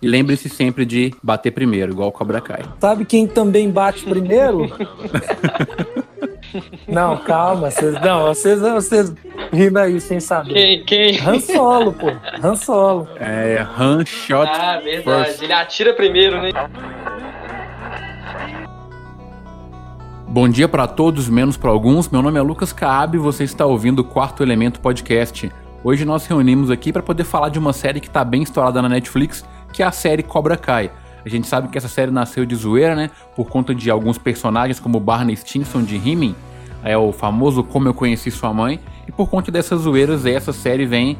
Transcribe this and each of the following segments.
E lembre-se sempre de bater primeiro, igual o Cobra Kai. Sabe quem também bate primeiro? Não, calma, vocês não, vocês, vocês rindo aí sem saber. Quem? Quem? Han Solo, pô. Han Solo. É, Han Shot Ah, verdade. First. Ele atira primeiro, né? Bom dia pra todos, menos pra alguns. Meu nome é Lucas Caab e você está ouvindo o Quarto Elemento Podcast. Hoje nós reunimos aqui para poder falar de uma série que tá bem estourada na Netflix, que a série Cobra Kai. A gente sabe que essa série nasceu de zoeira, né? Por conta de alguns personagens como Barney Stinson de He-Man, é o famoso Como Eu Conheci Sua Mãe, e por conta dessas zoeiras essa série vem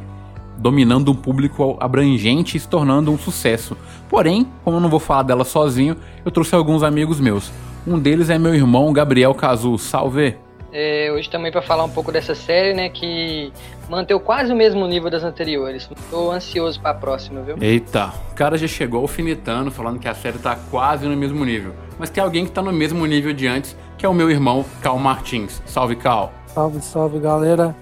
dominando um público abrangente e se tornando um sucesso. Porém, como eu não vou falar dela sozinho, eu trouxe alguns amigos meus. Um deles é meu irmão Gabriel Cazu. Salve! É, hoje também para falar um pouco dessa série, né? Que manteve quase o mesmo nível das anteriores. Tô ansioso pra próxima, viu? Eita, o cara já chegou alfinetando, falando que a série tá quase no mesmo nível. Mas tem alguém que tá no mesmo nível de antes, que é o meu irmão Cal Martins. Salve, Cal! Salve, salve, galera.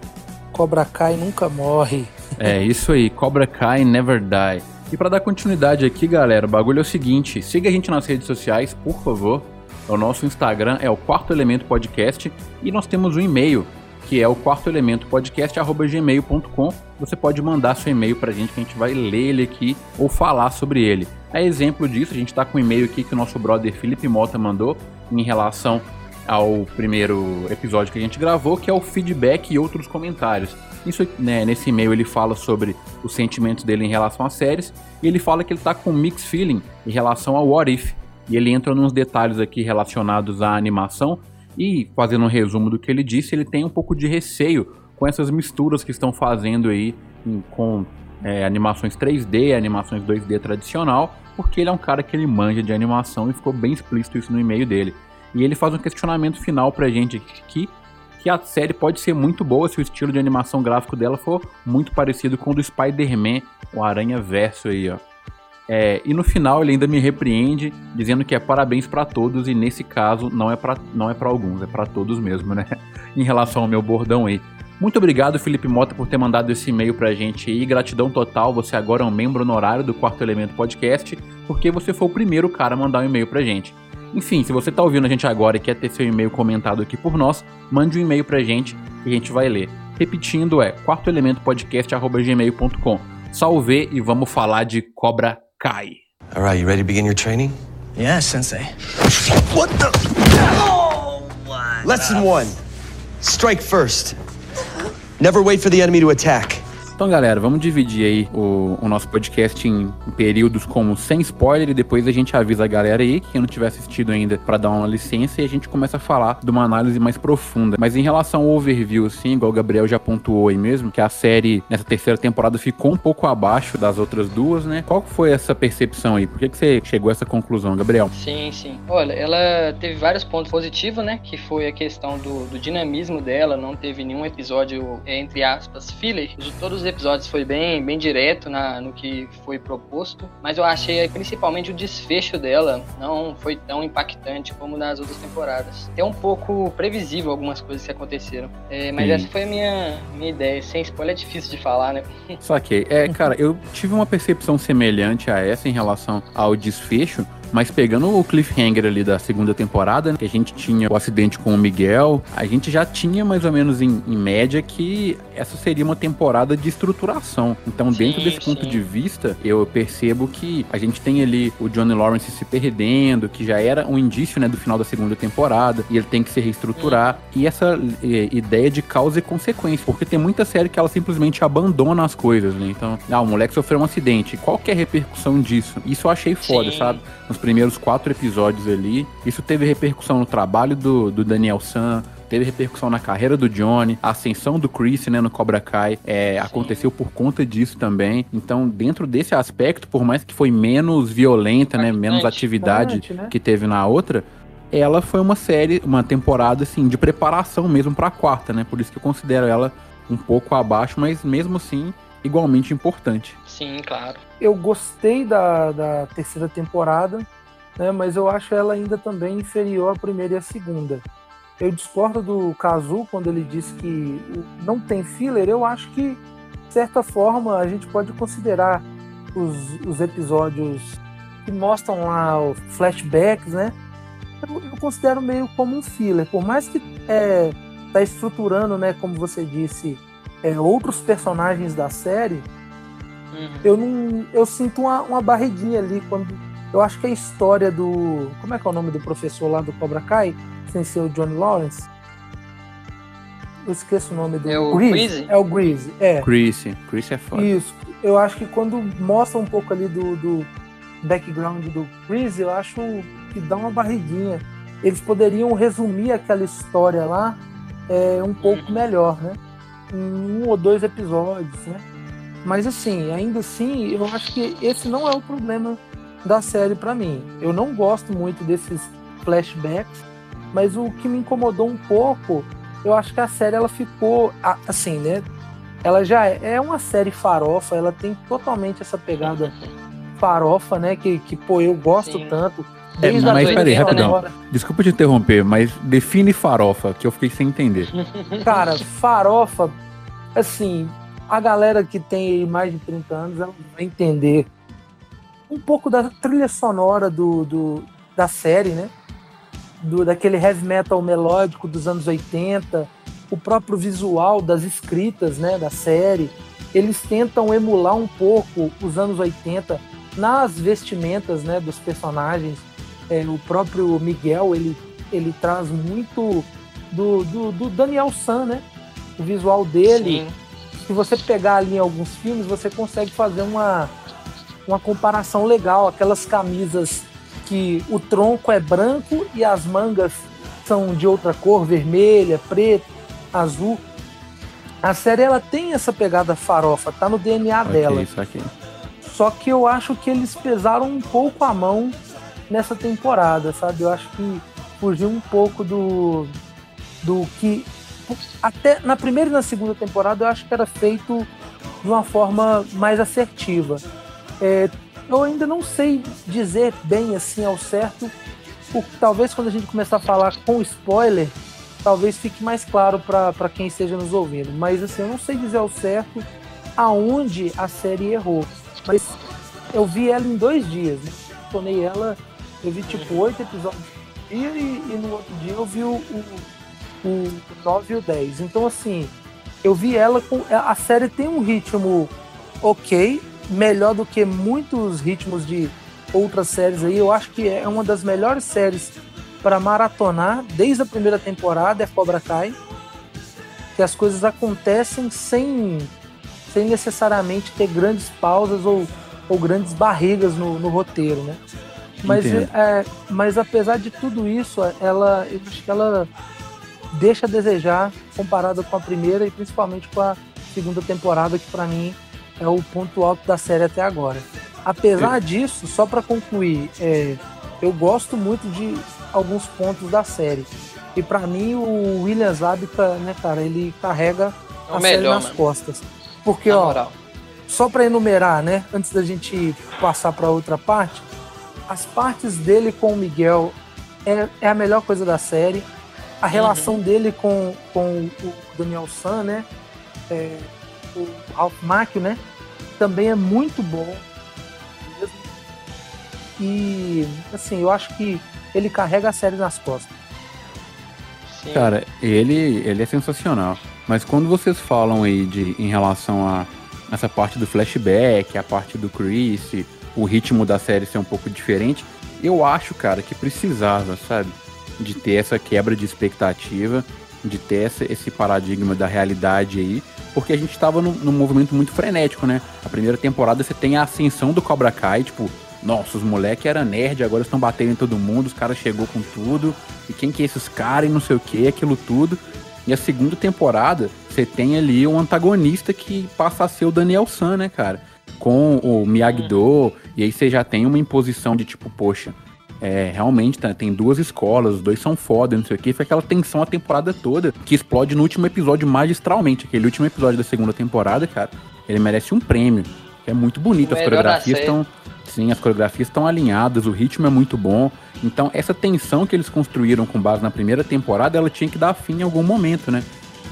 Cobra Kai nunca morre. É isso aí, Cobra Kai Never Die. E para dar continuidade aqui, galera, o bagulho é o seguinte: siga a gente nas redes sociais, por favor. O nosso Instagram é o Quarto Elemento Podcast e nós temos um e-mail que é o quarto elemento podcast@gmail.com. Você pode mandar seu e-mail pra gente que a gente vai ler ele aqui ou falar sobre ele. A exemplo disso, a gente tá com um e-mail aqui que o nosso brother Felipe Mota mandou em relação ao primeiro episódio que a gente gravou, que é o feedback e outros comentários. Isso, né, nesse e-mail ele fala sobre os sentimentos dele em relação às séries e ele fala que ele tá com mixed feeling em relação ao What If. E ele entra nos detalhes aqui relacionados à animação e fazendo um resumo do que ele disse, ele tem um pouco de receio com essas misturas que estão fazendo aí com é, animações 3D, animações 2D tradicional, porque ele é um cara que ele manja de animação e ficou bem explícito isso no e-mail dele. E ele faz um questionamento final pra gente aqui, que a série pode ser muito boa se o estilo de animação gráfico dela for muito parecido com o do Spider-Man, o Aranha Verso aí, ó. É, e no final ele ainda me repreende, dizendo que é parabéns pra todos e nesse caso não é pra não é para alguns, é pra todos mesmo, né? em relação ao meu bordão aí. Muito obrigado, Felipe Mota, por ter mandado esse e-mail pra gente aí. Gratidão total, você agora é um membro honorário do Quarto Elemento Podcast, porque você foi o primeiro cara a mandar um e-mail pra gente. Enfim, se você tá ouvindo a gente agora e quer ter seu e-mail comentado aqui por nós, mande um e-mail pra gente que a gente vai ler. Repetindo, é quartoelementopodcast.gmail.com. Salve e vamos falar de Cobra Kai. All right, you ready to begin your training? Yeah, Sensei. What the? Oh, Lesson one strike first. Never wait for the enemy to attack. Então, galera, vamos dividir aí o, o nosso podcast em, períodos como sem spoiler e depois a gente avisa a galera aí, quem não tiver assistido ainda, pra dar uma licença e a gente começa a falar de uma análise mais profunda. Mas em relação ao overview, assim, igual o Gabriel já pontuou aí mesmo, que a série nessa terceira temporada ficou um pouco abaixo das outras duas, né? Qual foi essa percepção aí? Por que, que você chegou a essa conclusão, Gabriel? Sim, sim. Olha, ela teve vários pontos positivos, né? Que foi a questão do, do dinamismo dela, não teve nenhum episódio, entre aspas, filler. Todos os episódios foi bem, bem direto na, no que foi proposto, mas eu achei principalmente o desfecho dela não foi tão impactante como nas outras temporadas. É um pouco previsível algumas coisas que aconteceram. É, mas Sim. essa foi a minha, minha ideia. Sem spoiler é difícil de falar, né? Saquei. É, cara, eu tive uma percepção semelhante a essa em relação ao desfecho, mas pegando o cliffhanger ali da segunda temporada, né, que a gente tinha o acidente com o Miguel, a gente já tinha mais ou menos em, em média que essa seria uma temporada de estruturação. Então, Sim, dentro desse ponto sim. de vista, eu percebo que a gente tem ali o Johnny Lawrence se perdendo, que já era um indício, né, do final da segunda temporada, e ele tem que se reestruturar. E essa eh, ideia de causa e consequência, porque tem muita série que ela simplesmente abandona as coisas, né? Então, ah, o moleque sofreu um acidente, qual que é a repercussão disso? Isso eu achei foda, Sim. sabe? Nos primeiros quatro episódios ali, isso teve repercussão no trabalho do, do Daniel San, teve repercussão na carreira do Johnny, a ascensão do Chris, né, no Cobra Kai, é, aconteceu por conta disso também. Então, dentro desse aspecto, por mais que foi menos violenta, né, menos atividade né? que teve na outra, ela foi uma série, uma temporada assim de preparação mesmo pra quarta, né? Por isso que eu considero ela um pouco abaixo, mas mesmo assim igualmente importante. Sim, claro. Eu gostei da, da terceira temporada, né, mas eu acho ela ainda também inferior à primeira e à segunda. Eu discordo do Kazu quando ele disse que não tem filler. Eu acho que, de certa forma, a gente pode considerar os, os episódios que mostram lá os flashbacks, né? Eu, eu, considero meio como um filler. Por mais que é, tá estruturando, né, como você disse, é, outros personagens da série, uhum. eu não. Eu sinto uma, uma barriguinha ali quando. Eu acho que a história do. Como é que é o nome do professor lá do Cobra Kai? Sem ser o Johnny Lawrence? Eu esqueço o nome do. É o Grease? É o Grease, é. Grease. Grease é foda. Isso. Eu acho que quando mostra um pouco ali do, do background do Grease, eu acho que dá uma barriguinha. Eles poderiam resumir aquela história lá é, um pouco uhum. melhor, né? Em um ou dois episódios, né? Mas assim, ainda assim, eu acho que esse não é o problema da série para mim. Eu não gosto muito desses flashbacks, mas o que me incomodou um pouco, eu acho que a série ela ficou assim, né? Ela já é, é uma série farofa, ela tem totalmente essa pegada farofa, né? Que, que pô, eu gosto Sim. tanto. É, mas peraí, rapidão. Né? Desculpa te interromper, mas define farofa, que eu fiquei sem entender. Cara, farofa, assim, a galera que tem mais de 30 anos ela vai entender um pouco da trilha sonora do, do, da série, né? Do, daquele heavy metal melódico dos anos 80, o próprio visual das escritas né, da série. Eles tentam emular um pouco os anos 80 nas vestimentas né, dos personagens. É, o próprio Miguel ele, ele traz muito do, do, do Daniel San, né? O visual dele. Sim. Se você pegar ali em alguns filmes, você consegue fazer uma, uma comparação legal. Aquelas camisas que o tronco é branco e as mangas são de outra cor, vermelha, preta, azul. A série ela tem essa pegada farofa, tá no DNA okay, dela. Isso aqui. Só que eu acho que eles pesaram um pouco a mão nessa temporada, sabe? Eu acho que fugiu um pouco do, do que. Até na primeira e na segunda temporada eu acho que era feito de uma forma mais assertiva. É, eu ainda não sei dizer bem assim ao certo, porque talvez quando a gente começar a falar com spoiler, talvez fique mais claro para quem esteja nos ouvindo. Mas assim, eu não sei dizer ao certo aonde a série errou. Mas eu vi ela em dois dias. Né? Tornei ela, eu vi tipo oito episódios e, e, no outro dia eu vi o, o, o 9 e o 10. Então, assim, eu vi ela com. A série tem um ritmo ok, melhor do que muitos ritmos de outras séries aí. Eu acho que é uma das melhores séries para maratonar desde a primeira temporada é Cobra Kai. Que as coisas acontecem sem sem necessariamente ter grandes pausas ou, ou grandes barrigas no, no roteiro, né? Mas, é, mas apesar de tudo isso, ela, eu acho que ela deixa a desejar comparada com a primeira e principalmente com a segunda temporada, que para mim é o ponto alto da série até agora. Apesar disso, só para concluir, é, eu gosto muito de alguns pontos da série. E para mim o William Zabka, né, cara, ele carrega é a melhor, série nas mano. costas. Porque, Na ó, moral. só para enumerar, né, antes da gente passar para outra parte, as partes dele com o Miguel é, é a melhor coisa da série. A relação uhum. dele com, com o Daniel San, né, é, o Ralph Macchio, né, também é muito bom. E, assim, eu acho que ele carrega a série nas costas. Sim. Cara, ele, ele é sensacional. Mas quando vocês falam aí de em relação a essa parte do flashback, a parte do Chris, o ritmo da série ser um pouco diferente, eu acho, cara, que precisava, sabe? De ter essa quebra de expectativa, de ter essa, esse paradigma da realidade aí, porque a gente tava num, num movimento muito frenético, né? A primeira temporada você tem a ascensão do Cobra Kai, tipo, nossa, os moleques eram nerd, agora estão batendo em todo mundo, os caras chegou com tudo, e quem que é esses caras e não sei o que, aquilo tudo. E a segunda temporada, você tem ali um antagonista que passa a ser o Daniel San, né, cara? Com o Miyagi-Do, e aí você já tem uma imposição de tipo, poxa, é, realmente tá, tem duas escolas, os dois são foda, não sei o que. Foi aquela tensão a temporada toda, que explode no último episódio magistralmente. Aquele último episódio da segunda temporada, cara, ele merece um prêmio. É muito bonito, as coreografias estão. Sim, as coreografias estão alinhadas, o ritmo é muito bom. Então, essa tensão que eles construíram com base na primeira temporada, ela tinha que dar fim em algum momento, né?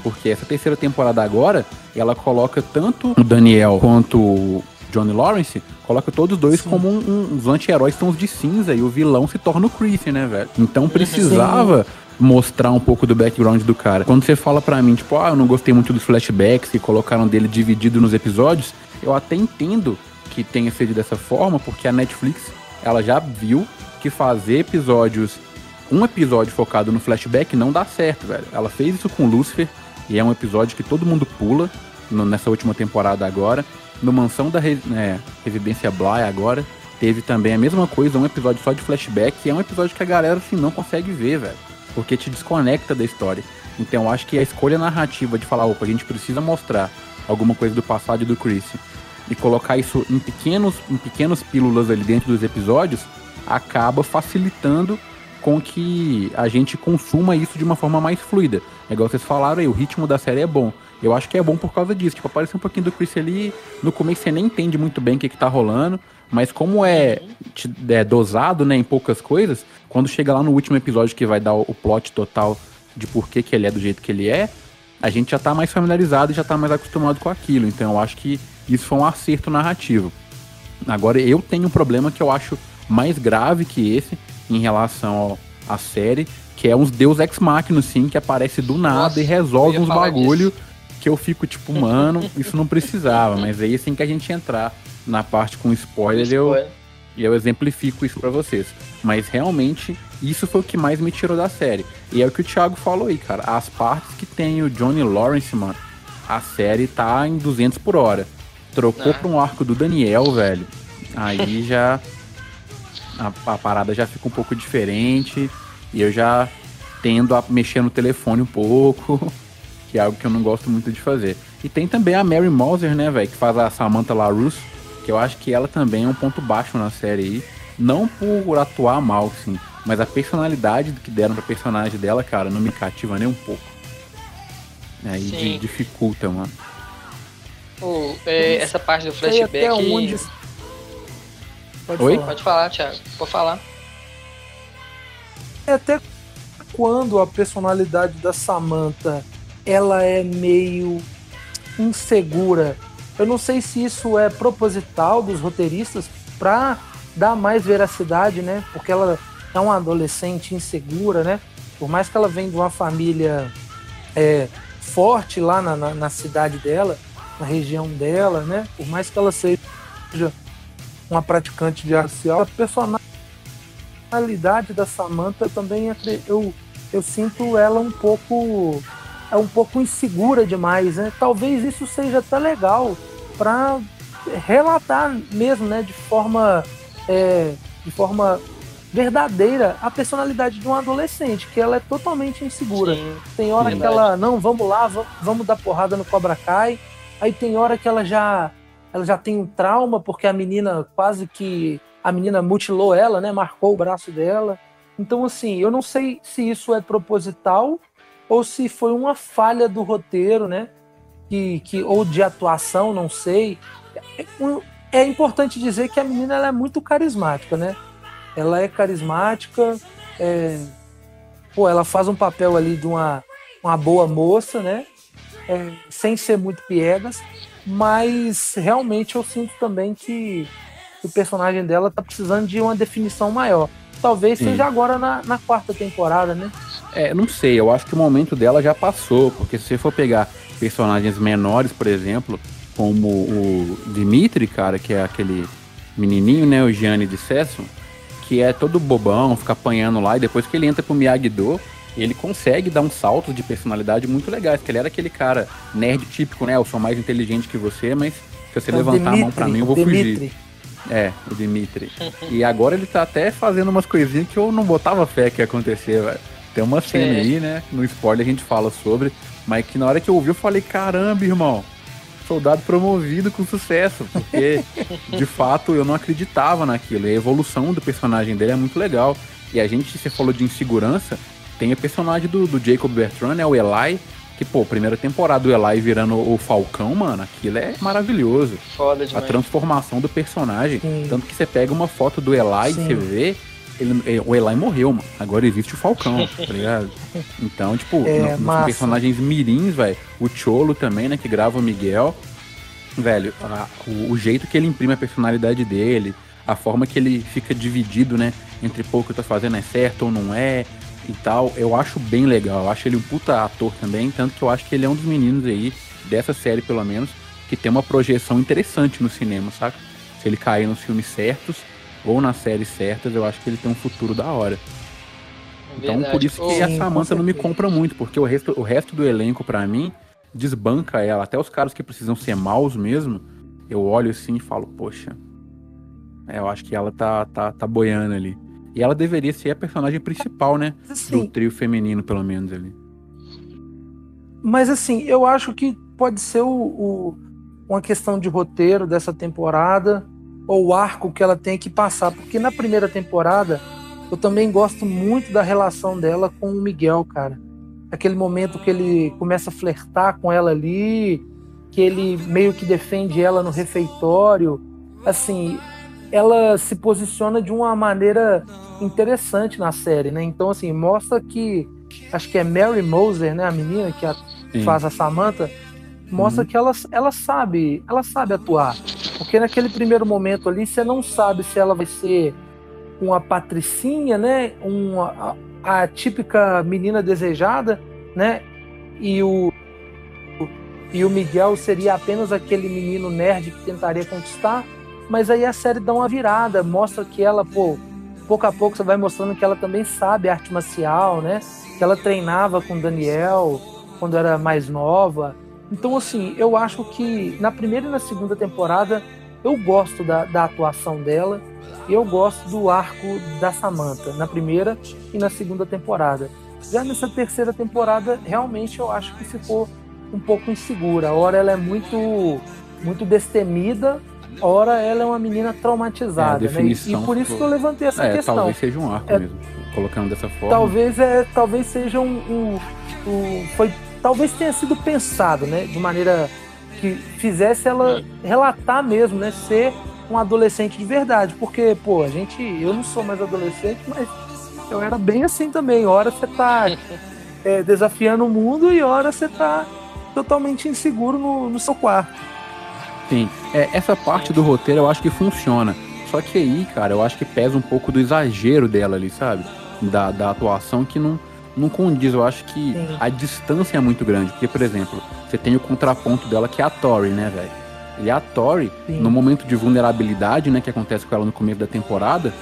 Porque essa terceira temporada agora, ela coloca tanto o Daniel quanto Johnny Lawrence, coloca todos dois Sim. como um, um, os anti-heróis tons de cinza e o vilão se torna o Chris, né, velho? Então precisava mostrar um pouco do background do cara. Quando você fala pra mim, tipo, ah, eu não gostei muito dos flashbacks que colocaram dele dividido nos episódios, eu até entendo que tenha sido dessa forma, porque a Netflix, ela já viu que fazer episódios, um episódio focado no flashback não dá certo, velho. Ela fez isso com Lucifer, e é um episódio que todo mundo pula no- nessa última temporada agora. No Mansão da Re- é, Residência Bly agora, teve também a mesma coisa, um episódio só de flashback, e é um episódio que a galera assim não consegue ver, velho. Porque te desconecta da história. Então eu acho que a escolha narrativa de falar, opa, a gente precisa mostrar alguma coisa do passado do Chris e colocar isso em pequenos, em pequenas pílulas ali dentro dos episódios, acaba facilitando com que a gente consuma isso de uma forma mais fluida. É igual vocês falaram aí, o ritmo da série é bom. Eu acho que é bom por causa disso. Tipo, aparece um pouquinho do Chris ali, no começo você nem entende muito bem o que, que tá rolando, mas como é, é dosado, né, em poucas coisas, quando chega lá no último episódio que vai dar o, plot total de por que, que ele é do jeito que ele é, a gente já tá mais familiarizado e já tá mais acostumado com aquilo. Então eu acho que isso foi um acerto narrativo. Agora eu tenho um problema que eu acho mais grave que esse em relação à série, que é uns Deus Ex Machina, assim, que aparece do nada Nossa, e resolve uns bagulho que eu fico tipo, mano, isso não precisava. Mas aí assim que a gente entrar na parte com spoiler, eu, Spoiler. eu exemplifico isso pra vocês. Mas realmente, isso foi o que mais me tirou da série. E é o que o Thiago falou aí, cara. As partes que tem o Johnny Lawrence, mano, a série tá em 200 por hora. Trocou Ah. pra um arco do Daniel, velho. Aí já. A, a parada já fica um pouco diferente. E eu já tendo a mexer no telefone um pouco. Que é algo que eu não gosto muito de fazer. E tem também a Mary Moser, né, velho? Que faz a Samantha LaRusse. Que eu acho que ela também é um ponto baixo na série aí. Não por atuar mal, sim. Mas a personalidade que deram pra personagem dela, cara, não me cativa nem um pouco. Aí Sim. di- dificulta, mano. O- é, essa parte do flashback. onde. Pode Oi? falar. Pode falar, Thiago. Pode falar. É até quando a personalidade da Samantha ela é meio insegura. Eu não sei se isso é proposital dos roteiristas para dar mais veracidade, né? Porque ela é uma adolescente insegura, né? Por mais que ela venha de uma família é, forte lá na, na, na cidade dela, na região dela, né? Por mais que ela seja uma praticante de arte a personalidade da Samantha também acre- eu, eu sinto ela um pouco é um pouco insegura demais, né? Talvez isso seja até legal para relatar mesmo, né, de forma é, de forma verdadeira a personalidade de um adolescente, que ela é totalmente insegura. Sim. Tem hora Sim. que ela, não, vamos lá, va- vamos dar porrada no Cobra Kai. Aí tem hora que ela já ela já tem um trauma porque a menina quase que a menina mutilou ela, né? Marcou o braço dela. Então assim, eu não sei se isso é proposital ou se foi uma falha do roteiro, né? Que, que ou de atuação, não sei. É, é importante dizer que a menina é muito carismática, né? Ela é carismática, é, pô, ela faz um papel ali de uma, uma boa moça, né? É, sem ser muito piegas, mas realmente eu sinto também que o personagem dela tá precisando de uma definição maior. Talvez Sim. seja agora na, na quarta temporada, né? É, não sei, eu acho que o momento dela já passou, porque se você for pegar personagens menores, por exemplo, como o Dimitri, cara, que é aquele menininho, né, o Gianni de Sesson, que é todo bobão, fica apanhando lá, e depois que ele entra pro Miyagi-Do, ele consegue dar uns saltos de personalidade muito legais, que ele era aquele cara nerd típico, né, eu sou mais inteligente que você, mas se você É levantar a mão Dimitri, pra mim, eu vou Dimitri. fugir. É, o Dimitri. e agora ele tá até fazendo umas coisinhas que eu não botava fé que ia acontecer, velho. Tem uma cena É. aí, né? No spoiler a gente fala sobre, mas que na hora que eu ouvi eu falei, caramba, irmão, soldado promovido com sucesso, porque de fato eu não acreditava naquilo. E a evolução do personagem dele é muito legal. E a gente, você falou de insegurança, tem o personagem do, do Jacob Bertrand, né? O Eli, que, pô, primeira temporada do Eli virando o Falcão, mano, aquilo é maravilhoso Foda a demais. transformação do personagem. Sim. Tanto que você pega uma foto do Eli e Sim. você vê, ele, é, o Eli morreu, mano. Agora existe o Falcão, tá ligado? Então, tipo, É, no- nos personagens mirins, velho, o Cholo também, né, que grava o Miguel. velho, a, o, o, jeito que ele imprime a personalidade dele, a forma que ele fica dividido, né, entre pô, o que eu tô fazendo é certo ou não é e tal, eu acho bem legal. Eu acho ele um puta ator também, tanto que eu acho que ele é um dos meninos aí, dessa série pelo menos, que tem uma projeção interessante no cinema, saca? Se ele cair nos filmes certos ou nas séries certas, eu acho que ele tem um futuro da hora. Então, Verdade. por isso que Sim, a Samantha não me compra muito, porque o resto, o resto do elenco, para mim, desbanca ela. Até os caras que precisam ser maus mesmo, eu olho assim e falo, poxa, é, eu acho que ela tá, tá, tá boiando ali. E ela deveria ser a personagem principal, né? Assim, do trio feminino, pelo menos ali. Mas assim, eu acho que pode ser o, o, uma questão de roteiro dessa temporada, ou o arco que ela tem que passar. Porque na primeira temporada, eu também gosto muito da relação dela com o Miguel, cara aquele momento que ele começa a flertar com ela ali, que ele meio que defende ela no refeitório. Assim, ela se posiciona de uma maneira interessante na série, né? Então, assim, mostra que acho que é Mary Moser, né, a menina que a, faz a Samantha, mostra uhum. que ela, ela sabe, ela sabe atuar. Porque naquele primeiro momento ali, você não sabe se ela vai ser uma patricinha, né, uma, a típica menina desejada, né? E o e o Miguel seria apenas aquele menino nerd que tentaria conquistar, mas aí a série dá uma virada, mostra que ela, pô, pouco a pouco você vai mostrando que ela também sabe arte marcial, né? Que ela treinava com Daniel quando era mais nova. Então, assim, eu acho que na primeira e na segunda temporada eu gosto da, da atuação dela e eu gosto do arco da Samantha na primeira e na segunda temporada. Já nessa terceira temporada, realmente eu acho que ficou um pouco insegura. A hora ela é muito, muito destemida, a hora ela é uma menina traumatizada. É, né? E por isso que eu levantei essa é, questão. Talvez seja um arco é, mesmo, colocando dessa forma. Talvez, é, talvez seja um, um, um, foi, talvez tenha sido pensado, né, de maneira que fizesse ela relatar mesmo, né, ser um adolescente de verdade, porque, pô, a gente, eu não sou mais adolescente, mas eu era bem assim também. Hora você tá é, desafiando o mundo e hora você tá totalmente inseguro no, no seu quarto. Sim, é, essa parte do roteiro eu acho que funciona. Só que aí, cara, eu acho que pesa um pouco do exagero dela ali, sabe? Da, da atuação que não, não condiz. Eu acho que Sim. a distância é muito grande. Porque, por exemplo, você tem o contraponto dela que é a Tori, né, velho? E a Tori, Sim. no momento de vulnerabilidade, né, que acontece com ela no começo da temporada,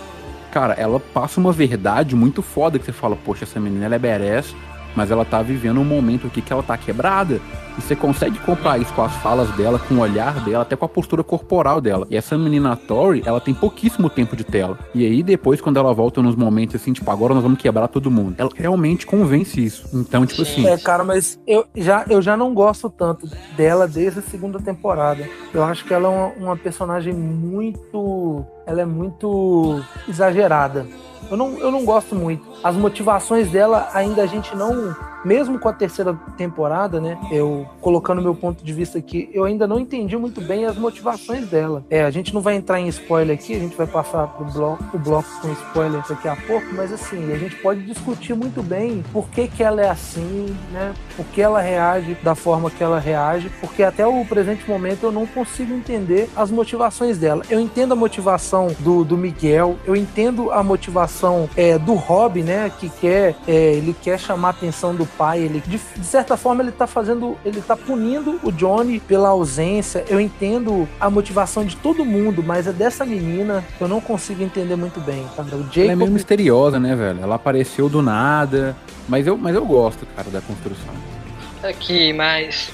cara, ela passa uma verdade muito foda que você fala, poxa, essa menina ela é badass, mas ela tá vivendo um momento aqui que ela tá quebrada. E você consegue comprar isso com as falas dela, com o olhar dela, até com a postura corporal dela. E essa menina Tori, ela tem pouquíssimo tempo de tela. E aí depois, quando ela volta nos momentos assim, tipo, agora nós vamos quebrar todo mundo. Ela realmente convence isso. Então, tipo assim. É, cara, mas eu já, eu já não gosto tanto dela desde a segunda temporada. Eu acho que ela é uma, uma personagem muito. Ela é muito exagerada. Eu não, eu não gosto muito. As motivações dela ainda a gente não mesmo com a terceira temporada, né? Eu colocando meu ponto de vista aqui, eu ainda não entendi muito bem as motivações dela. É, a gente não vai entrar em spoiler aqui, a gente vai passar pro bloco, pro bloco com spoilers daqui a pouco, mas assim, a gente pode discutir muito bem por que que ela é assim, né? Por que ela reage da forma que ela reage, porque até o presente momento eu não consigo entender as motivações dela. Eu entendo a motivação do, do Miguel, eu entendo a motivação é, do Rob, né? Que quer, é, ele quer chamar a atenção do pai, ele de, de, certa forma ele tá fazendo, ele tá punindo o Johnny pela ausência. Eu entendo a motivação de todo mundo, mas é dessa menina eu não consigo entender muito bem, cara. O Jacob... Ela é meio misteriosa, né, velho? Ela apareceu do nada, mas eu, mas eu gosto, cara, da construção. Aqui, mas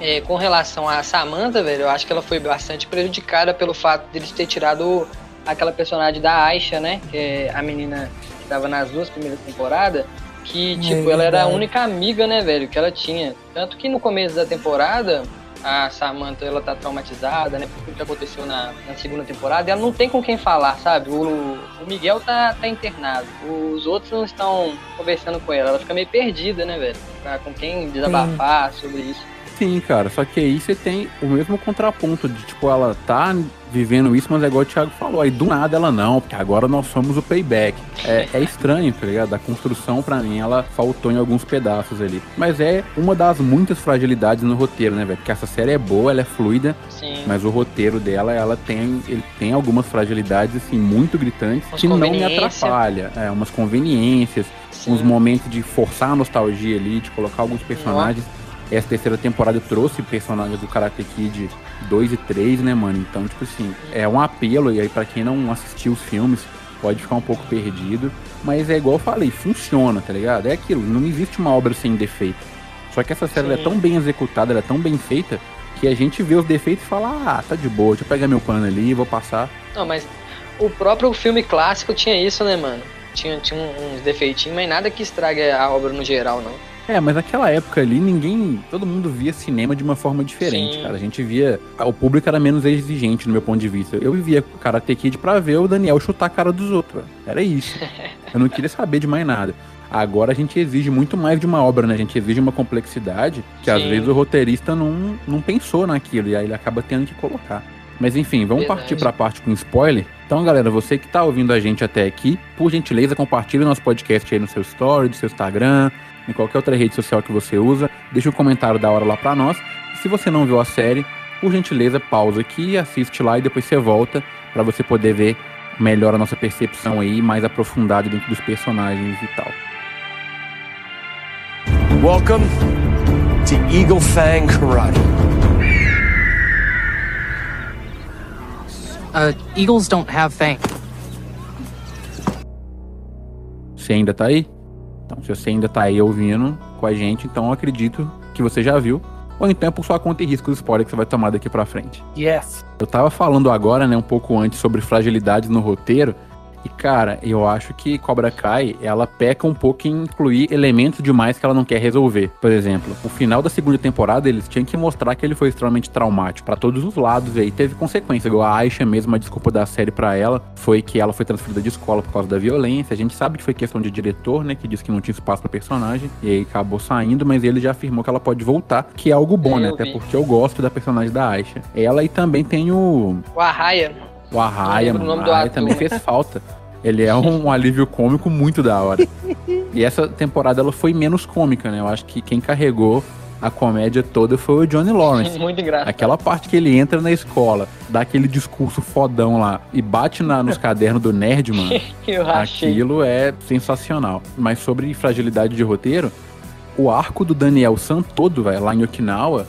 é, com relação a Samantha, velho, eu acho que ela foi bastante prejudicada pelo fato de eles ter tirado aquela personagem da Aisha, né? Que é a menina que estava nas duas primeiras temporadas que, é tipo, é ela era a única amiga, né, velho, que ela tinha. Tanto que no começo da temporada, a Samantha, ela tá traumatizada, né, por tudo que aconteceu na, na segunda temporada, e ela não tem com quem falar, sabe? O, o Miguel tá, tá internado, os outros não estão conversando com ela, ela fica meio perdida, né, velho, pra, com quem desabafar Sim. sobre isso. Sim, cara, só que aí você tem o mesmo contraponto de, tipo, ela tá vivendo isso, mas é igual o Thiago falou, aí do nada ela não, porque agora nós somos o payback. É, é estranho, tá ligado? A construção, para mim, ela faltou em alguns pedaços ali. Mas é uma das muitas fragilidades no roteiro, né, velho? Porque essa série é boa, ela é fluida, Sim. mas o roteiro dela, ela tem, ele tem algumas fragilidades, assim, muito gritantes, que não me atrapalha. É, umas conveniências, Sim. uns momentos de forçar a nostalgia ali, de colocar alguns personagens. Essa terceira temporada trouxe personagens do Karate Kid 2 e 3, né, mano? Então, tipo assim, é um apelo, e aí pra quem não assistiu os filmes, pode ficar um pouco perdido. Mas é igual eu falei, funciona, tá ligado? É aquilo, não existe uma obra sem defeito. Só que essa série é tão bem executada, ela é tão bem feita, que a gente vê os defeitos e fala, ah, tá de boa, deixa eu pegar meu pano ali, vou passar. Não, mas o próprio filme clássico tinha isso, né, mano? Tinha, tinha uns defeitinhos, mas nada que estrague a obra no geral, não. É, mas naquela época ali, ninguém. Todo mundo via cinema de uma forma diferente, Sim. cara. A gente via. O público era menos exigente, no meu ponto de vista. Eu vivia Karate Kid pra ver o Daniel chutar a cara dos outros. Era isso. Eu não queria saber de mais nada. Agora a gente exige muito mais de uma obra, né? A gente exige uma complexidade que às Sim. vezes o roteirista não, não pensou naquilo. E aí ele acaba tendo que colocar. Mas enfim, vamos Verdade. partir pra parte com spoiler. Então, galera, você que tá ouvindo a gente até aqui, por gentileza, compartilhe o nosso podcast aí no seu story, do seu Instagram, em qualquer outra rede social que você usa. Deixa um comentário da hora lá pra nós. E se você não viu a série, por gentileza, pausa aqui, assiste lá e depois você volta pra você poder ver melhor a nossa percepção aí, mais aprofundada dentro dos personagens e tal. Welcome to Eagle Fang Karate. Uh, eagles don't have fangs. Você ainda tá aí? Então, se você ainda tá aí ouvindo com a gente, então eu acredito que você já viu. Ou então é por sua conta e risco do spoiler que você vai tomar daqui pra frente. Yes. Eu tava falando agora, né, um pouco antes sobre fragilidades no roteiro. E, cara, eu acho que Cobra Kai, ela peca um pouco em incluir elementos demais que ela não quer resolver. Por exemplo, o final da segunda temporada, eles tinham que mostrar que ele foi extremamente traumático pra todos os lados. E aí teve consequência. Igual a Aisha mesmo, a desculpa da série pra ela foi que ela foi transferida de escola por causa da violência. A gente sabe que foi questão de diretor, né, que disse que não tinha espaço pra personagem. E aí acabou saindo, mas ele já afirmou que ela pode voltar, que é algo bom, É, né? Até porque eu gosto da personagem da Aisha. Ela e também tem o O Arraia, o Arraia, o mano. nome O do Arraia também fez falta. Ele é um alívio cômico muito da hora. E essa temporada ela foi menos cômica, né? Eu acho que quem carregou a comédia toda foi o Johnny Lawrence. muito engraçado. Aquela parte que ele entra na escola, dá aquele discurso fodão lá e bate na- nos cadernos do nerd, mano. Eu rachei. Aquilo é sensacional. Mas sobre fragilidade de roteiro, o arco do Daniel San todo, velho, lá em Okinawa,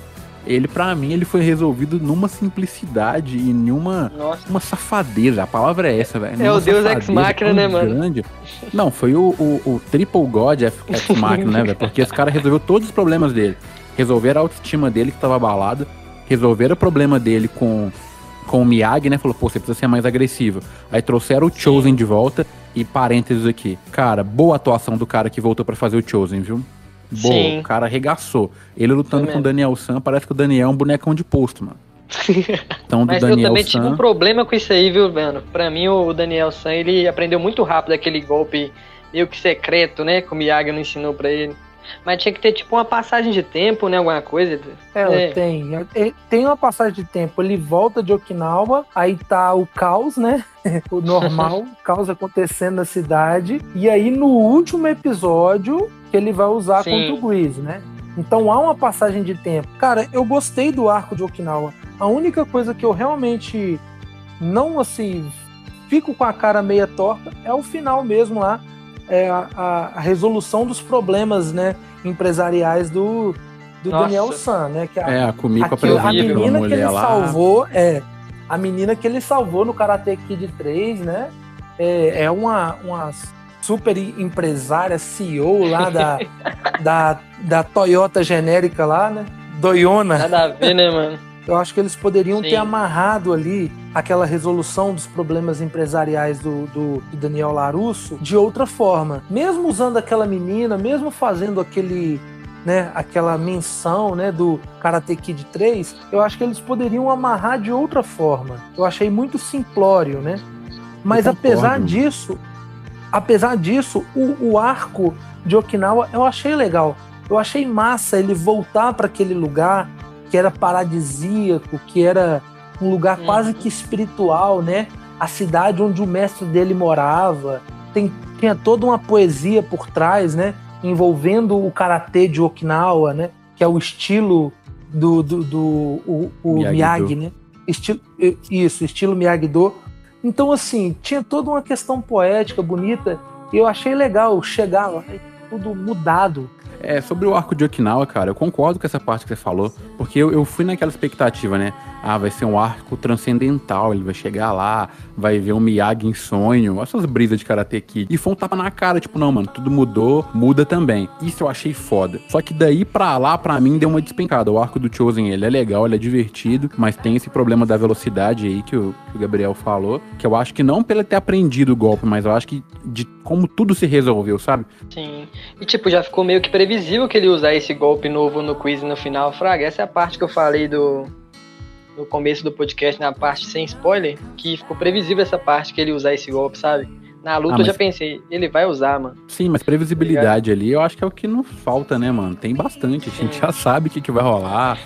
ele, pra mim, ele foi resolvido numa simplicidade e numa Nossa, uma safadeza, a palavra é essa, velho. É o Deus Ex Machina, né, mano? grande. Não, foi o, o, o Triple God Ex Machina, né, velho? Porque esse cara resolveu todos os problemas dele. Resolveram a autoestima dele que tava abalada, resolveram o problema dele com, com o Miyagi, né? Falou, pô, você precisa ser mais agressivo. Aí trouxeram o Chosen de volta e parênteses aqui. Cara, boa atuação do cara que voltou pra fazer o Chosen, viu? Boa, Sim. o cara arregaçou. Ele lutando com o. Daniel San, parece que o Daniel é um bonecão de posto, mano. Então, do Mas eu Daniel também San... tive um problema com isso aí, viu, mano? Pra mim, o Daniel San, ele aprendeu muito rápido aquele golpe meio que secreto, né? Que o Miyagi não ensinou pra ele. Mas tinha que ter, tipo, uma passagem de tempo, né? Alguma coisa. Ela É. tem. É, Tem uma passagem de tempo. Ele volta de Okinawa, aí tá o caos, né? o normal, o caos acontecendo na cidade. E aí, no último episódio, que ele vai usar Sim. contra o Grease, né? Então há uma passagem de tempo. Cara, eu gostei do arco de Okinawa. A única coisa que eu realmente não, assim, fico com a cara meia torta é o final mesmo lá. É a, a- a resolução dos problemas, né? Empresariais do, do Nossa. Daniel San, né? Que a, É, a Kumiko Aquilo- a menina que ele lá. salvou, é. A menina que ele salvou no Karate Kid 3, né? É, é uma, uma super empresária, CEO lá da, da, da Toyota genérica lá, né? Doiona. Nada a ver, né, mano? Eu acho que eles poderiam Sim. ter amarrado ali aquela resolução dos problemas empresariais do, do- do Daniel Larusso de outra forma. Mesmo usando aquela menina, mesmo fazendo aquele. Né, aquela menção né, do Karate Kid 3, eu acho que eles poderiam amarrar de outra forma. Eu achei muito simplório, né? Mas apesar disso, apesar disso, o, o arco de Okinawa eu achei legal. Eu achei massa ele voltar para aquele lugar, que era paradisíaco, que era um lugar quase que espiritual, né? A cidade onde o mestre dele morava. Tem, tinha toda uma poesia por trás, né? Envolvendo o karatê de Okinawa, né? Que é o estilo do, do, do o, o Miyagi-Do. Miyagi, né? Estilo, isso, estilo Miyagi-Do. Então, assim, tinha toda uma questão poética, bonita, e eu achei legal chegar lá tudo mudado. É, sobre o arco de Okinawa, cara, eu concordo com essa parte que você falou, porque eu, eu fui naquela expectativa, né? Ah, vai ser um arco transcendental, ele vai chegar lá, vai ver um Miyagi em sonho, essas brisas de Karate Kid. E foi um tapa na cara, tipo, não, mano, tudo mudou, muda também. Isso eu achei foda. Só que daí pra lá, pra mim, deu uma despencada. O arco do Chosen, ele é legal, ele é divertido, mas tem esse problema da velocidade aí que o, que o Gabriel falou, que eu acho que não pelo ter aprendido o golpe, mas eu acho que de como tudo se resolveu, sabe? Sim. E tipo, já ficou meio que previsível que ele usar esse golpe novo no quiz no final. Fraga, essa é a parte que eu falei do. No começo do podcast, na parte sem spoiler, que ficou previsível essa parte que ele usar esse golpe, sabe? Na luta Ah, eu já mas- pensei, ele vai usar, mano. Sim, mas previsibilidade ali, eu acho que é o que não falta, né, mano? Tem bastante. A gente já sabe o que, que vai rolar.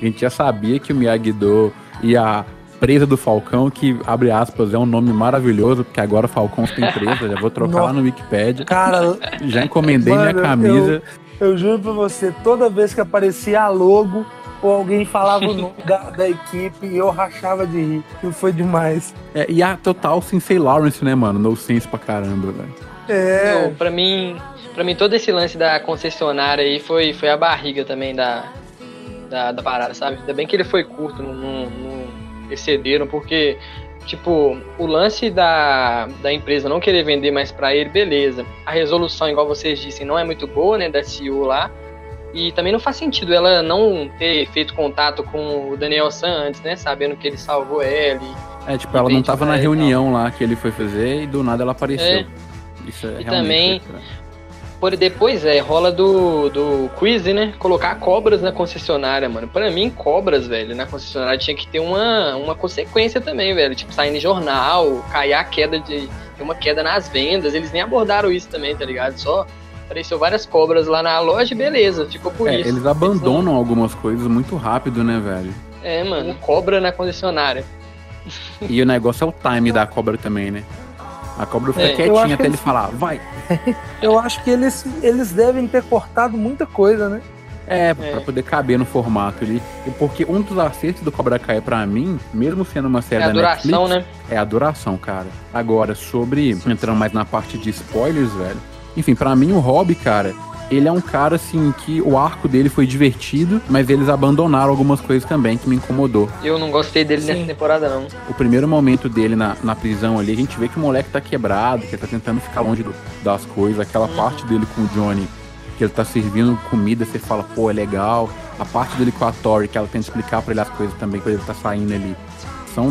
A gente já sabia que o Miyagi-Do e a presa do Falcão, que, abre aspas, é um nome maravilhoso, porque agora o Falcão tem presa. Já vou trocar lá no Wikipedia. Cara, Já encomendei minha Mano, camisa. eu juro pra você, toda vez que aparecia a logo ou alguém falava o nome da, da equipe, eu rachava de rir. E foi demais. É, e a total Sensei Lawrence, né, mano? No sense pra caramba, velho. É. Não, pra mim, para mim todo esse lance da concessionária aí foi, foi a barriga também da, da, da parada, sabe? Ainda bem que ele foi curto, não, não, não excederam, porque, tipo, o lance da, da empresa não querer vender mais pra ele, beleza. A resolução, igual vocês dissem, não é muito boa, né, da CEO lá. E também não faz sentido ela não ter feito contato com o Daniel San antes, né? Sabendo que ele salvou ela. e- É, tipo, ela não tava na ele, reunião lá que ele foi fazer e do nada ela apareceu. É. Isso é E também- Por depois é, rola do, do quiz, né? Colocar cobras na concessionária, mano. Pra mim, cobras, velho, na concessionária tinha que ter uma, uma consequência também, velho. Tipo, sair em jornal, cair a queda de. ter uma queda nas vendas. Eles nem abordaram isso também, tá ligado? Só apareceu várias cobras lá na loja e beleza, ficou por É, isso. eles abandonam algumas coisas muito rápido, né, velho? É, mano, cobra na concessionária. E o negócio é o time da cobra também, né? A cobra fica É. Quietinha até ele eles- falar, vai. Eu acho que eles, eles devem ter cortado muita coisa, né? É, É. pra poder caber no formato ali. E porque um dos acertos do Cobra Kai pra mim, mesmo sendo uma série É a da duração, Netflix, né? é a duração, cara. Agora, sobre entrando mais na parte de spoilers, velho. Enfim, pra mim o Hobby, cara, ele é um cara assim que o arco dele foi divertido, mas eles abandonaram algumas coisas também que me incomodou. Eu não gostei dele Sim. nessa temporada, não. O primeiro momento dele na, na prisão ali, a gente vê que o moleque tá quebrado, que ele tá tentando ficar longe do- das coisas. Aquela parte dele com o Johnny, que ele tá servindo comida, você fala, pô, é legal. A parte dele com a Tori, que ela tenta explicar pra ele as coisas também, quando ele tá saindo ali,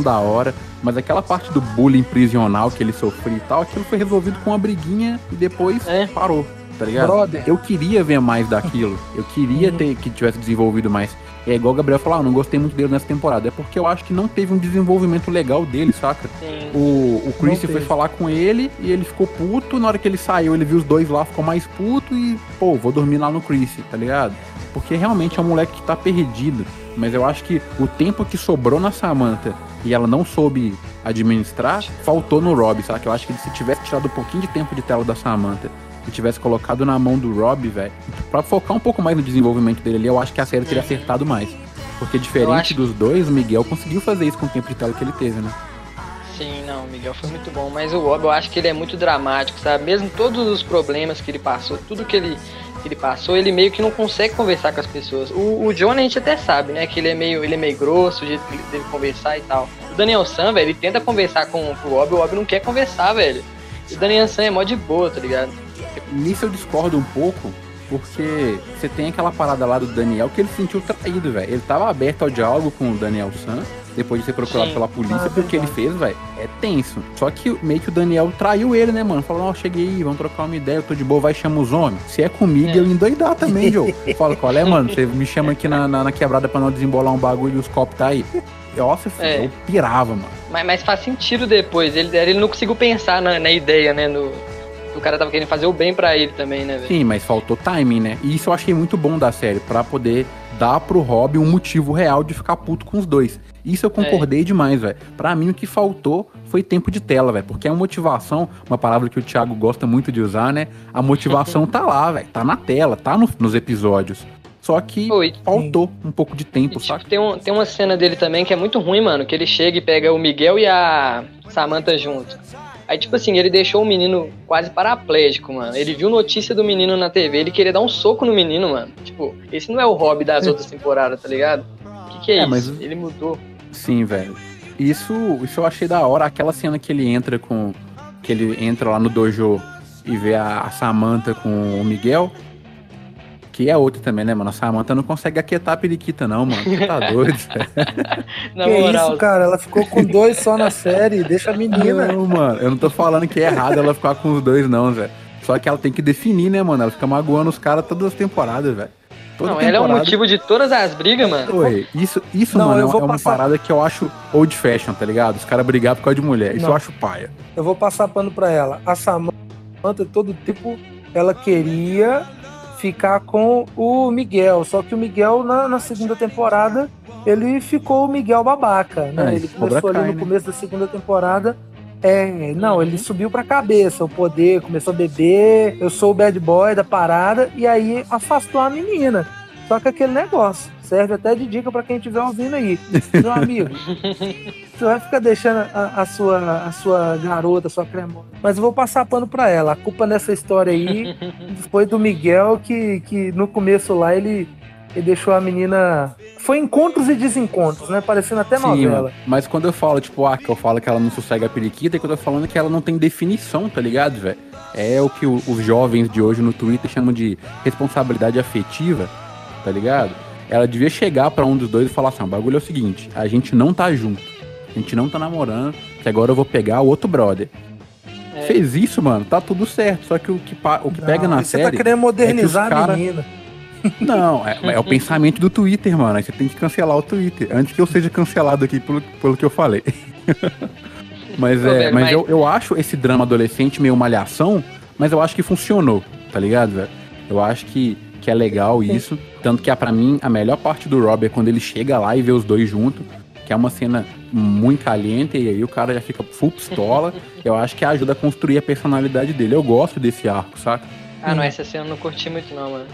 da hora. Mas aquela parte do bullying prisional que ele sofreu e tal, aquilo foi resolvido com uma briguinha e depois É. parou, tá ligado? Brother. Eu queria ver mais daquilo. Eu queria Uhum. ter que tivesse desenvolvido mais. É igual o Gabriel falou, ah, não gostei muito dele nessa temporada. É porque eu acho que não teve um desenvolvimento legal dele, saca? Sim. O, o Chris foi falar com ele e ele ficou puto. Na hora que ele saiu, ele viu os dois lá, ficou mais puto e, pô, vou dormir lá no Chris, tá ligado? Porque realmente é um moleque que tá perdido. Mas eu acho que o tempo que sobrou na Samantha e ela não soube administrar, faltou no Rob, saca? Eu acho que se tivesse tirado um pouquinho de tempo de tela da Samantha e tivesse colocado na mão do Rob, velho, pra focar um pouco mais no desenvolvimento dele ali, eu acho que a série teria acertado mais. Porque diferente dos dois, o Miguel conseguiu fazer isso com o tempo de tela que ele teve, né? Sim, não, o Miguel foi muito bom, mas o Bob eu acho que ele é muito dramático, sabe? Mesmo todos os problemas que ele passou, tudo que ele, que ele passou, ele meio que não consegue conversar com as pessoas. O, o John a gente até sabe, né? Que ele é meio, ele é meio grosso, o jeito que ele deve conversar e tal. O Daniel San, velho, ele tenta conversar com, com o Bob, o Bob não quer conversar, velho. E o Daniel San é mó de boa, tá ligado? Nisso eu discordo um pouco, porque você tem aquela parada lá do Daniel que ele se sentiu traído, velho. Ele tava aberto ao diálogo com o Daniel San, depois de ser procurado Sim. pela polícia, Ah, porque ele fez, velho, é tenso. Só que meio que o Daniel traiu ele, né, mano? Falou, ó, cheguei aí, vamos trocar uma ideia, eu tô de boa, vai chamar os homens. Se é comigo, É. eu endoidar também, Joe. Fala, qual é, mano? Você me chama aqui na, na, na quebrada pra não desembolar um bagulho e os copos tá aí. Nossa, filho, É. eu pirava, mano. Mas, mas faz sentido depois. Ele, ele não conseguiu pensar na, na ideia, né? No, o cara tava querendo fazer o bem pra ele também, né, velho? Sim, mas faltou timing, né? E isso eu achei muito bom da série, pra poder dá pro Rob um motivo real de ficar puto com os dois. Isso eu concordei é. demais, velho. Pra mim, o que faltou foi tempo de tela, velho. Porque a motivação, uma palavra que o Thiago gosta muito de usar, né? A motivação tá lá, velho. Tá na tela, tá no, nos episódios. Só que Oi, faltou um pouco de tempo, sabe? Tipo, tem, um, tem uma cena dele também que é muito ruim, mano. Que ele chega e pega o Miguel e a Samantha junto. Aí, tipo assim, ele deixou o menino quase paraplégico, mano. Ele viu notícia do menino na TV, ele queria dar um soco no menino, mano. Tipo, esse não é o hobby das outras temporadas, tá ligado? O que, que é, é isso? Mas... Ele mudou. Sim, velho. Isso, isso eu achei da hora. Aquela cena que ele entra com. Que ele entra lá no dojo e vê a, a Samantha com o Miguel. Que é outra também, né, mano? A Samantha não consegue aquietar a periquita, não, mano. Você tá doido. Na que moral. isso, cara? Ela ficou com dois só na série. Deixa a menina. Não, mano. Eu não tô falando que é errado ela ficar com os dois, não, velho. Só que ela tem que definir, né, mano? Ela fica magoando os caras todas as temporadas, velho. Toda não, temporada... ela é o motivo de todas as brigas, mano. Oi, isso, isso não, mano, é uma passar... parada que eu acho old fashion, tá ligado? Os caras brigar por causa de mulher. Isso não. eu acho paia. Eu vou passar pano pra ela. A Samantha, todo tipo, ela queria ficar com o Miguel. Só que o Miguel, na, na segunda temporada, ele ficou o Miguel babaca, né? É, ele começou ali no né? começo da segunda temporada. É, não, ele subiu pra cabeça o poder, começou a beber, eu sou o bad boy da parada, e aí afastou a menina. Só que aquele negócio serve até de dica para quem estiver ouvindo aí. Meu amigo, você vai ficar deixando a, a, sua, a sua garota, a sua cremosa. Mas eu vou passar pano para ela. A culpa nessa história aí foi do Miguel, que, que no começo lá ele, ele deixou a menina. Foi encontros e desencontros, né? Parecendo até Sim, novela. Mas quando eu falo, tipo, ah, que eu falo que ela não sossega a periquita, é que eu tô falando que ela não tem definição, tá ligado, velho? É o que os jovens de hoje no Twitter chamam de responsabilidade afetiva tá ligado? Ela devia chegar para um dos dois e falar assim: o bagulho é o seguinte, a gente não tá junto, a gente não tá namorando, que agora eu vou pegar o outro brother. É. Fez isso, mano, tá tudo certo. Só que o que, o que não, pega na série. Você tá querendo modernizar é cara... a menina. Não, é, é, o pensamento do Twitter, mano. Aí você tem que cancelar o Twitter. Antes que eu seja cancelado aqui pelo, pelo que eu falei. mas é, velho, mas, mas... Eu, eu acho esse drama adolescente meio malhação, mas eu acho que funcionou, tá ligado, velho? Eu acho que que é legal isso. Tanto que, é para mim, a melhor parte do Rob é quando ele chega lá e vê os dois juntos, que é uma cena muito caliente, e aí o cara já fica full pistola. eu acho que ajuda a construir a personalidade dele. Eu gosto desse arco, saca? Ah, não, essa cena eu não curti muito não, mano.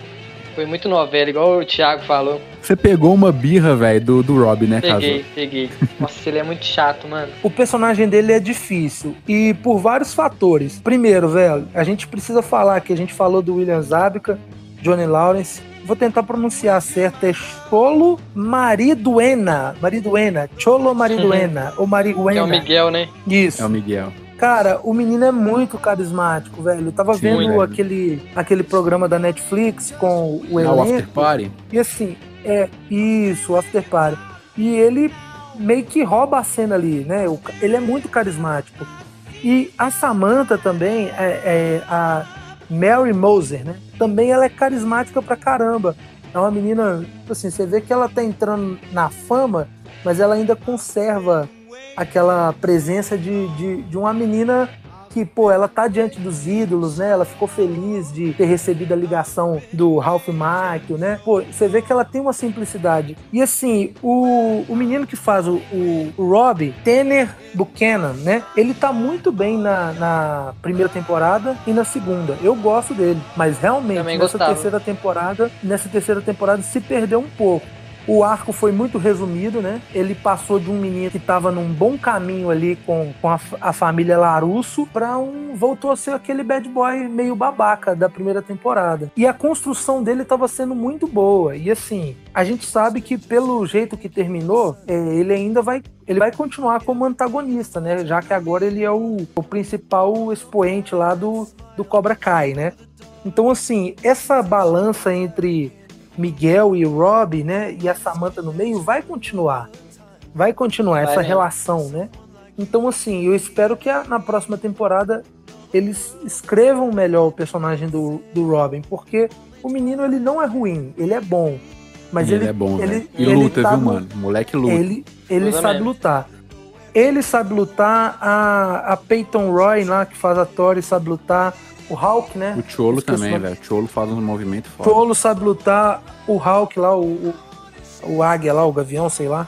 Foi muito novela, igual o Thiago falou. Você pegou uma birra, velho, do, do Rob, né, Peguei, caso? peguei. Nossa, ele é muito chato, mano. O personagem dele é difícil. E por vários fatores. Primeiro, velho, a gente precisa falar que a gente falou do William Zabka, Johnny Lawrence. Vou tentar pronunciar certo, é Cholo Mariduena. Mariduena. Cholo Mariduena. ou Mariduena. É o Miguel, né? Isso. É o Miguel. Cara, o menino é muito carismático, velho. Eu tava Sim, vendo velho. aquele, aquele programa da Netflix com o elenco. O After Party? E assim, é isso, o After Party. E ele meio que rouba a cena ali, né? Ele é muito carismático. E a Samantha também, é, é a Mary Moser, né? Também ela é carismática pra caramba. É uma menina, assim, você vê que ela tá entrando na fama, mas ela ainda conserva aquela presença de, de, de uma menina que, pô, ela tá diante dos ídolos, né? Ela ficou feliz de ter recebido a ligação do Ralph Macchio, né? Pô, você vê que ela tem uma simplicidade. E assim, o, o menino que faz o, o, o Rob, Tanner Buchanan, né? Ele tá muito bem na, na primeira temporada e na segunda. Eu gosto dele, mas realmente Também nessa gostava. terceira temporada, nessa terceira temporada se perdeu um pouco. O arco foi muito resumido, né? Ele passou de um menino que estava num bom caminho ali com, com a, a família Larusso para um. voltou a ser aquele bad boy meio babaca da primeira temporada. E a construção dele estava sendo muito boa. E assim, a gente sabe que pelo jeito que terminou, é, ele ainda vai ele vai continuar como antagonista, né? Já que agora ele é o, o principal expoente lá do, do Cobra Kai, né? Então, assim, essa balança entre Miguel e o Rob, né, e a Samantha no meio, vai continuar. Vai continuar vai, essa né? relação, né? Então, assim, eu espero que a, na próxima temporada eles escrevam melhor o personagem do, do Robin, porque o menino ele não é ruim, ele é bom. Mas ele, ele é bom, ele, né? E ele luta, tá viu, mano? moleque luta. Ele, ele sabe lutar. Ele sabe lutar, a, a Peyton Roy lá, que faz a Tori, sabe lutar. O Hulk, né? O Cholo também, velho. O Cholo faz um movimento forte. Cholo sabe lutar. O Hulk lá, o, o, o águia lá, o gavião, sei lá.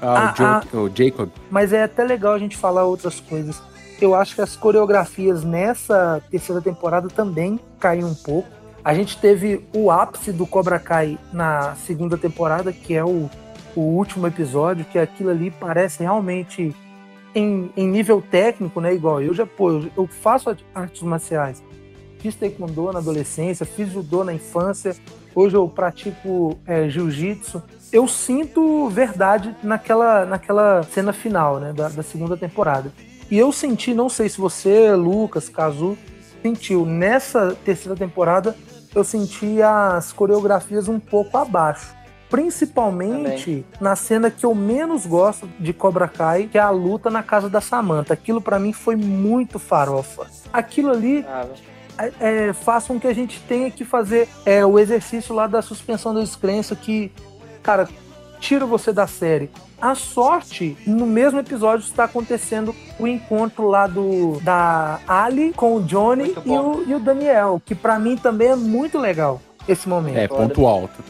Ah, Ah, o, Jo- o Jacob. Mas é até legal a gente falar outras coisas. Eu acho que as coreografias nessa terceira temporada também caíram um pouco. A gente teve o ápice do Cobra Kai na segunda temporada, que é o, o último episódio, que aquilo ali parece realmente em, em nível técnico, né? Igual eu já, pô, eu, eu faço artes marciais. Fiz taekwondo na adolescência, fiz judô na infância, hoje eu pratico é, jiu-jitsu. Eu sinto verdade naquela, naquela cena final, né, da, da segunda temporada. E eu senti, não sei se você, Lucas, Kazu, sentiu, nessa terceira temporada, eu senti as coreografias um pouco abaixo. Principalmente na cena que eu menos gosto de Cobra Kai, que é a luta na casa da Samantha. Aquilo pra mim foi muito farofa. Aquilo ali Ah, é, faça com que a gente tenha que fazer é, o exercício lá da suspensão da descrença que, cara, tira você da série. A sorte, no mesmo episódio está acontecendo o encontro lá do da Ali com o Johnny e o, e o Daniel, que pra mim também é muito legal esse momento. É, ponto alto.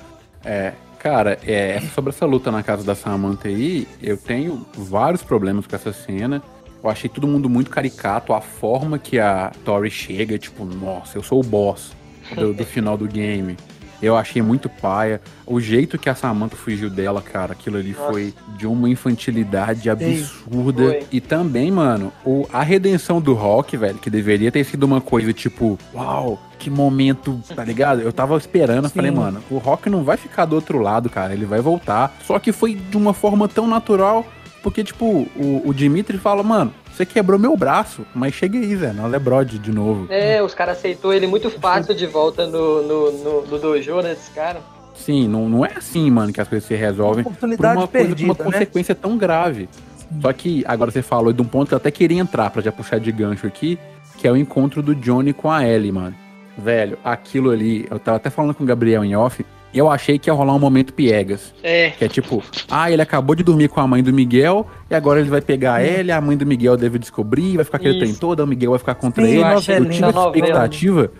É, cara, é, sobre essa luta na casa da Samantha aí, eu tenho vários problemas com essa cena. Eu achei todo mundo muito caricato. A forma que a Tori chega, tipo, nossa, eu sou o boss do, do final do game. Eu achei muito paia. O jeito que a Samantha fugiu dela, cara, aquilo ali Nossa. foi de uma infantilidade absurda. Foi. E também, mano, o, a redenção do Rock, velho, que deveria ter sido uma coisa tipo, uau, que momento, tá ligado? Eu tava esperando, Sim. falei, mano, o Rock não vai ficar do outro lado, cara, ele vai voltar. Só que foi de uma forma tão natural, porque, tipo, o, o Dimitri fala, mano, você quebrou meu braço, mas chega aí, Zé, nós é brode de novo. É, os caras aceitou ele muito fácil de volta no, no, no, no dojo, né, esse cara. Sim, não, não é assim, mano, que as coisas se resolvem. por Oportunidade uma coisa, por perdida, uma né? consequência tão grave. Só que agora você falou de um ponto que eu até queria entrar pra já puxar de gancho aqui, que é o encontro do Johnny com a Ellie, mano. Velho, aquilo ali, eu tava até falando com o Gabriel em off, eu achei que ia rolar um momento piegas. É, Que é tipo, ah, ele acabou de dormir com a mãe do Miguel, e agora ele vai pegar a Ellie, a mãe do Miguel deve descobrir, vai ficar aquele trem todo, o Miguel vai ficar contra Sim, ele. eu tive essa novela. expectativa.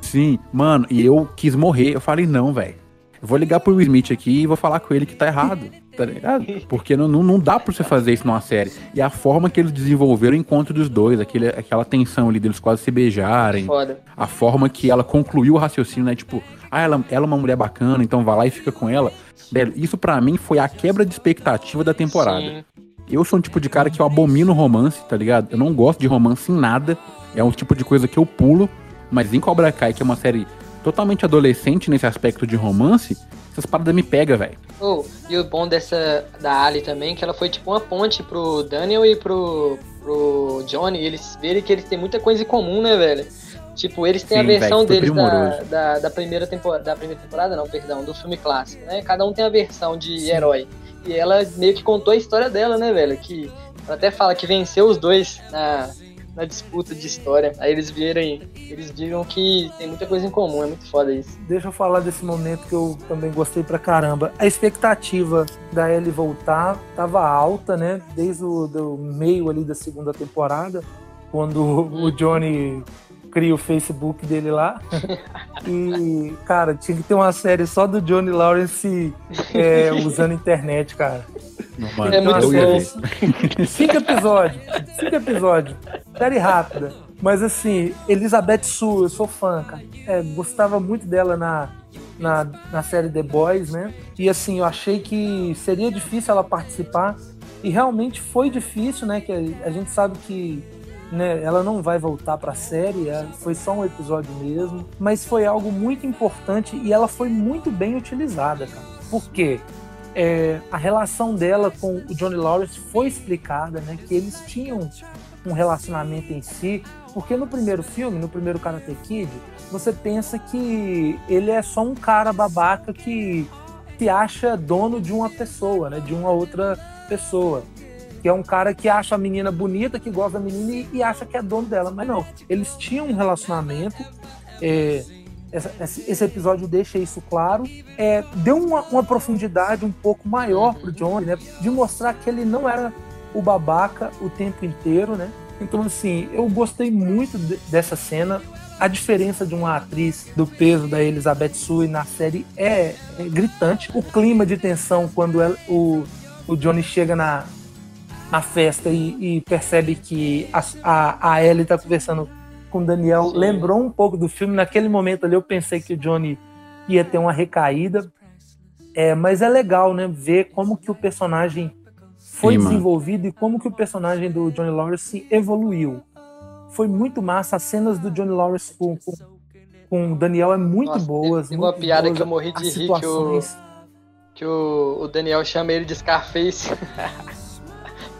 Sim, mano, e eu quis morrer. Eu falei, não, velho. Vou ligar pro Will Smith aqui e vou falar com ele que tá errado, tá ligado? Porque não, não, não dá pra você fazer isso numa série. E a forma que eles desenvolveram o encontro dos dois, aquele, aquela tensão ali deles quase se beijarem, foda. a forma que ela concluiu o raciocínio, né? Tipo, ah, ela, ela é uma mulher bacana, então vai lá e fica com ela. Velho, isso pra mim foi a quebra de expectativa da temporada. Sim. Eu sou um tipo de cara que eu abomino romance, tá ligado? Eu não gosto de romance em nada. É um tipo de coisa que eu pulo. Mas em Cobra Kai, que é uma série totalmente adolescente nesse aspecto de romance, essas paradas me pegam, velho. Oh, e o bom dessa da Ali também, que ela foi tipo uma ponte pro Daniel e pro, pro Johnny, eles verem que eles têm muita coisa em comum, né, velho? Tipo, eles têm Sim, a versão foi deles da, da, da primeira temporada, da primeira temporada, não, perdão, do filme clássico, né? Cada um tem a versão de herói. E ela meio que contou a história dela, né, velho? Que ela até fala que venceu os dois na, na disputa de história. Aí eles viram, eles viram que tem muita coisa em comum, é muito foda isso. Deixa eu falar desse momento que eu também gostei pra caramba. A expectativa da Ellie voltar tava alta, né? Desde o do meio ali da segunda temporada, quando o Johnny cria o Facebook dele lá. E, cara, tinha que ter uma série só do Johnny Lawrence é, usando internet, cara. Mano, É muito bom. Cinco episódios. Cinco episódios. Série rápida. Mas assim, Elizabeth Sue, eu sou fã, cara. É, gostava muito dela na, na, na série The Boys, né? E assim, eu achei que seria difícil ela participar. E realmente foi difícil, né? Que a, a gente sabe que né, ela não vai voltar pra série, é, foi só um episódio mesmo. Mas foi algo muito importante e ela foi muito bem utilizada, cara. Por quê? É, a relação dela com o Johnny Lawrence foi explicada, né? Que eles tinham um relacionamento em si, porque no primeiro filme, no primeiro Karate Kid, você pensa que ele é só um cara babaca que se acha dono de uma pessoa, né? De uma outra pessoa. Que é um cara que acha a menina bonita, que gosta da menina e, e acha que é dono dela. Mas não, eles tinham um relacionamento. é, essa- esse episódio deixa isso claro. É, deu uma, uma profundidade um pouco maior pro Johnny, né? De mostrar que ele não era o babaca o tempo inteiro, né? Então, assim, eu gostei muito de- dessa cena. a diferença de uma atriz do peso da Elizabeth Sue na série é, é gritante. O clima de tensão quando ela, o, o Johnny chega na, na festa e, e percebe que a, a, a Ellie tá conversando com o Daniel Sim. lembrou um pouco do filme. Naquele momento ali eu pensei que o Johnny ia ter uma recaída. É, mas é legal, né? Ver como que o personagem foi Sim, desenvolvido e como que o personagem do Johnny Lawrence evoluiu. Foi muito massa. As cenas do Johnny Lawrence com, com, com o Daniel é muito Nossa, boas. Tem uma piada boas, que eu morri de rir que, o, que o, o, Daniel chama ele de Scarface.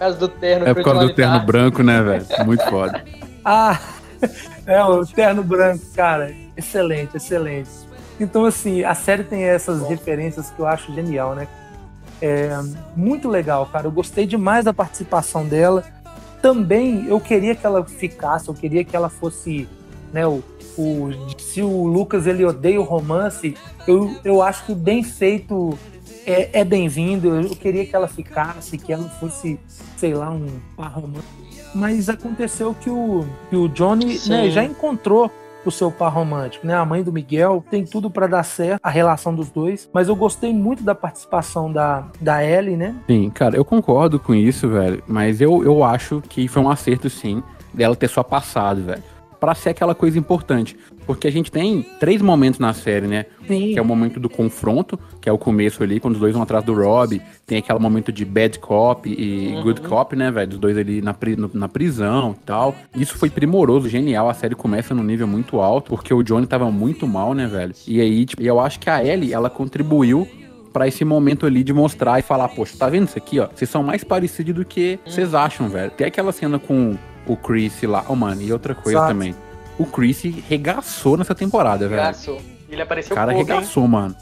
por causa do terno. É por causa do terno branco, né, velho? Muito foda. ah, é o terno branco, cara. Excelente, excelente. Então, assim, a série tem essas referências que eu acho genial, né? É muito legal, cara. Eu gostei demais da participação dela. Também eu queria que ela ficasse, eu queria que ela fosse, né, o, o se o Lucas ele odeia o romance, eu, eu acho que bem feito é, é bem-vindo. Eu queria que ela ficasse, que ela fosse, sei lá, um par romântico. Mas aconteceu que o, que o Johnny né, já encontrou o seu par romântico, né? A mãe do Miguel tem tudo para dar certo, a relação dos dois. Mas eu gostei muito da participação da, da Ellie, né? Sim, cara, eu concordo com isso, velho. Mas eu, eu acho que foi um acerto, sim, dela ter só passado, velho para ser aquela coisa importante. Porque a gente tem três momentos na série, né? Sim. Que é o momento do confronto, que é o começo ali, quando os dois vão atrás do Rob. Tem aquele momento de bad cop e uhum. good cop, né, velho? Os dois ali na, pri na prisão e tal. Isso foi primoroso, genial. A série começa num nível muito alto, porque o Johnny tava muito mal, né, velho? E aí, tipo, eu acho que a Ellie, ela contribuiu para esse momento ali de mostrar e falar, poxa, tá vendo isso aqui, ó? Vocês são mais parecidos do que vocês acham, velho. Tem aquela cena com o Chris lá. Oh, mano, e outra coisa Exato. também. O Chris regaçou nessa temporada, velho. Regaçou. Ele apareceu O cara pouco, regaçou, hein? mano.